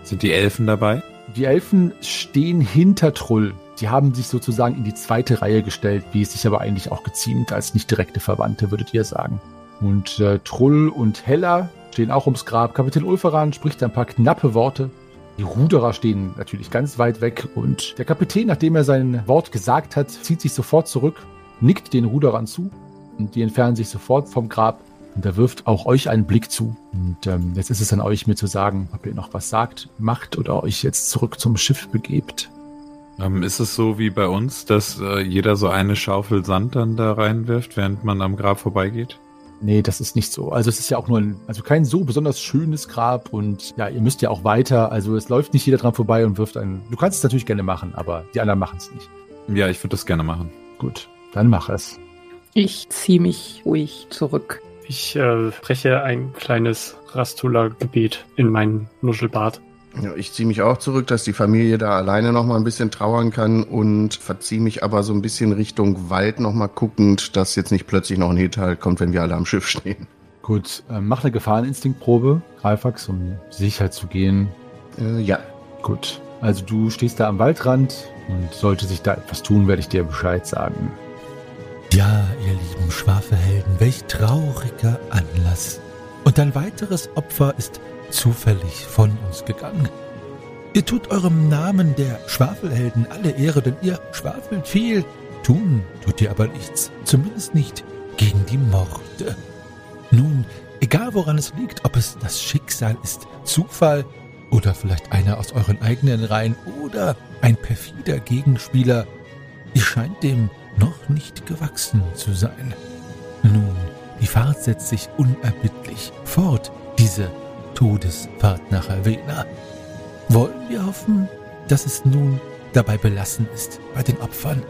Sind die Elfen dabei? Die Elfen stehen hinter Trull. Die haben sich sozusagen in die zweite Reihe gestellt, wie es sich aber eigentlich auch geziemt als nicht direkte Verwandte, würdet ihr sagen. Und äh, Trull und Hella stehen auch ums Grab. Kapitän Ulferan spricht ein paar knappe Worte. Die Ruderer stehen natürlich ganz weit weg und der Kapitän, nachdem er sein Wort gesagt hat, zieht sich sofort zurück, nickt den Ruderern zu und die entfernen sich sofort vom Grab. Und er wirft auch euch einen Blick zu. Und ähm, jetzt ist es an euch, mir zu sagen, ob ihr noch was sagt, macht oder euch jetzt zurück zum Schiff begebt. Ähm, ist es so wie bei uns, dass äh, jeder so eine Schaufel Sand dann da reinwirft, während man am Grab vorbeigeht? Nee, das ist nicht so. Also es ist ja auch nur ein, also kein so besonders schönes Grab und ja, ihr müsst ja auch weiter. Also es läuft nicht jeder dran vorbei und wirft einen. Du kannst es natürlich gerne machen, aber die anderen machen es nicht. Ja, ich würde das gerne machen. Gut, dann mach es. Ich ziehe mich ruhig zurück. Ich äh, spreche ein kleines Rastula-Gebet in meinen Nuschelbart. Ja, ich ziehe mich auch zurück, dass die Familie da alleine noch mal ein bisschen trauern kann und verziehe mich aber so ein bisschen Richtung Wald noch mal guckend, dass jetzt nicht plötzlich noch ein Hinterhalt kommt, wenn wir alle am Schiff stehen. Gut, äh, mach eine Gefahreninstinktprobe, Greifax, um sicher zu gehen. Äh, ja. Gut, also du stehst da am Waldrand und sollte sich da etwas tun, werde ich dir Bescheid sagen. Ja, ihr lieben Schwafelhelden, welch trauriger Anlass. Und ein weiteres Opfer ist zufällig von uns gegangen. Ihr tut eurem Namen der Schwafelhelden alle Ehre, denn ihr schwafelt viel. Tun tut ihr aber nichts, zumindest nicht gegen die Morde. Nun, egal woran es liegt, ob es das Schicksal ist, Zufall Oder vielleicht einer aus euren eigenen Reihen oder ein perfider Gegenspieler. Ihr scheint dem noch nicht gewachsen zu sein. Nun, die Fahrt setzt sich unerbittlich fort, diese Todesfahrt nach Avena. Wollen wir hoffen, dass es nun dabei belassen ist bei den Opfern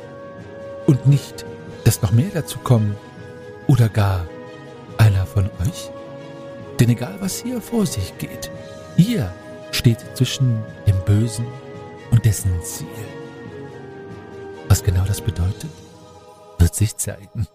und nicht, dass noch mehr dazu kommen oder gar einer von euch? Denn egal was hier vor sich geht, ihr steht zwischen dem Bösen und dessen Ziel. Was genau das bedeutet, wird sich zeigen.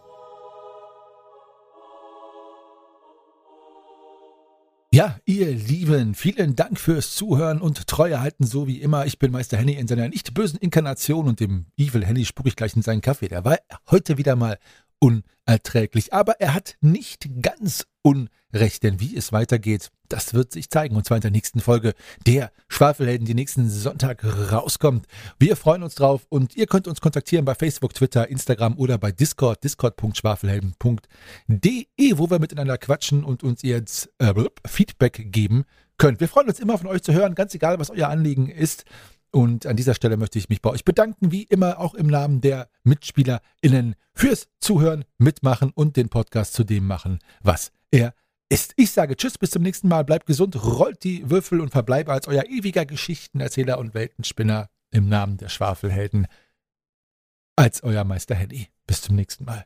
Ja, ihr Lieben, vielen Dank fürs Zuhören und Treue halten, so wie immer. Ich bin Meister Henny in seiner nicht bösen Inkarnation und dem Evil Henny spuck ich gleich in seinen Kaffee. Der war heute wieder mal unerträglich. Aber er hat nicht ganz Unrecht, denn wie es weitergeht, das wird sich zeigen. Und zwar in der nächsten Folge der Schwafelhelden, die nächsten Sonntag rauskommt. Wir freuen uns drauf und ihr könnt uns kontaktieren bei Facebook, Twitter, Instagram oder bei Discord, discord.schwafelhelden.de, wo wir miteinander quatschen und uns jetzt äh, Feedback geben könnt. Wir freuen uns immer von euch zu hören, ganz egal, was euer Anliegen ist. Und an dieser Stelle möchte ich mich bei euch bedanken, wie immer auch im Namen der MitspielerInnen fürs Zuhören, Mitmachen und den Podcast zu dem machen, was er ist. Ich sage Tschüss, bis zum nächsten Mal, bleibt gesund, rollt die Würfel und verbleibe als euer ewiger Geschichtenerzähler und Weltenspinner im Namen der Schwafelhelden als euer Meister Henny. Bis zum nächsten Mal.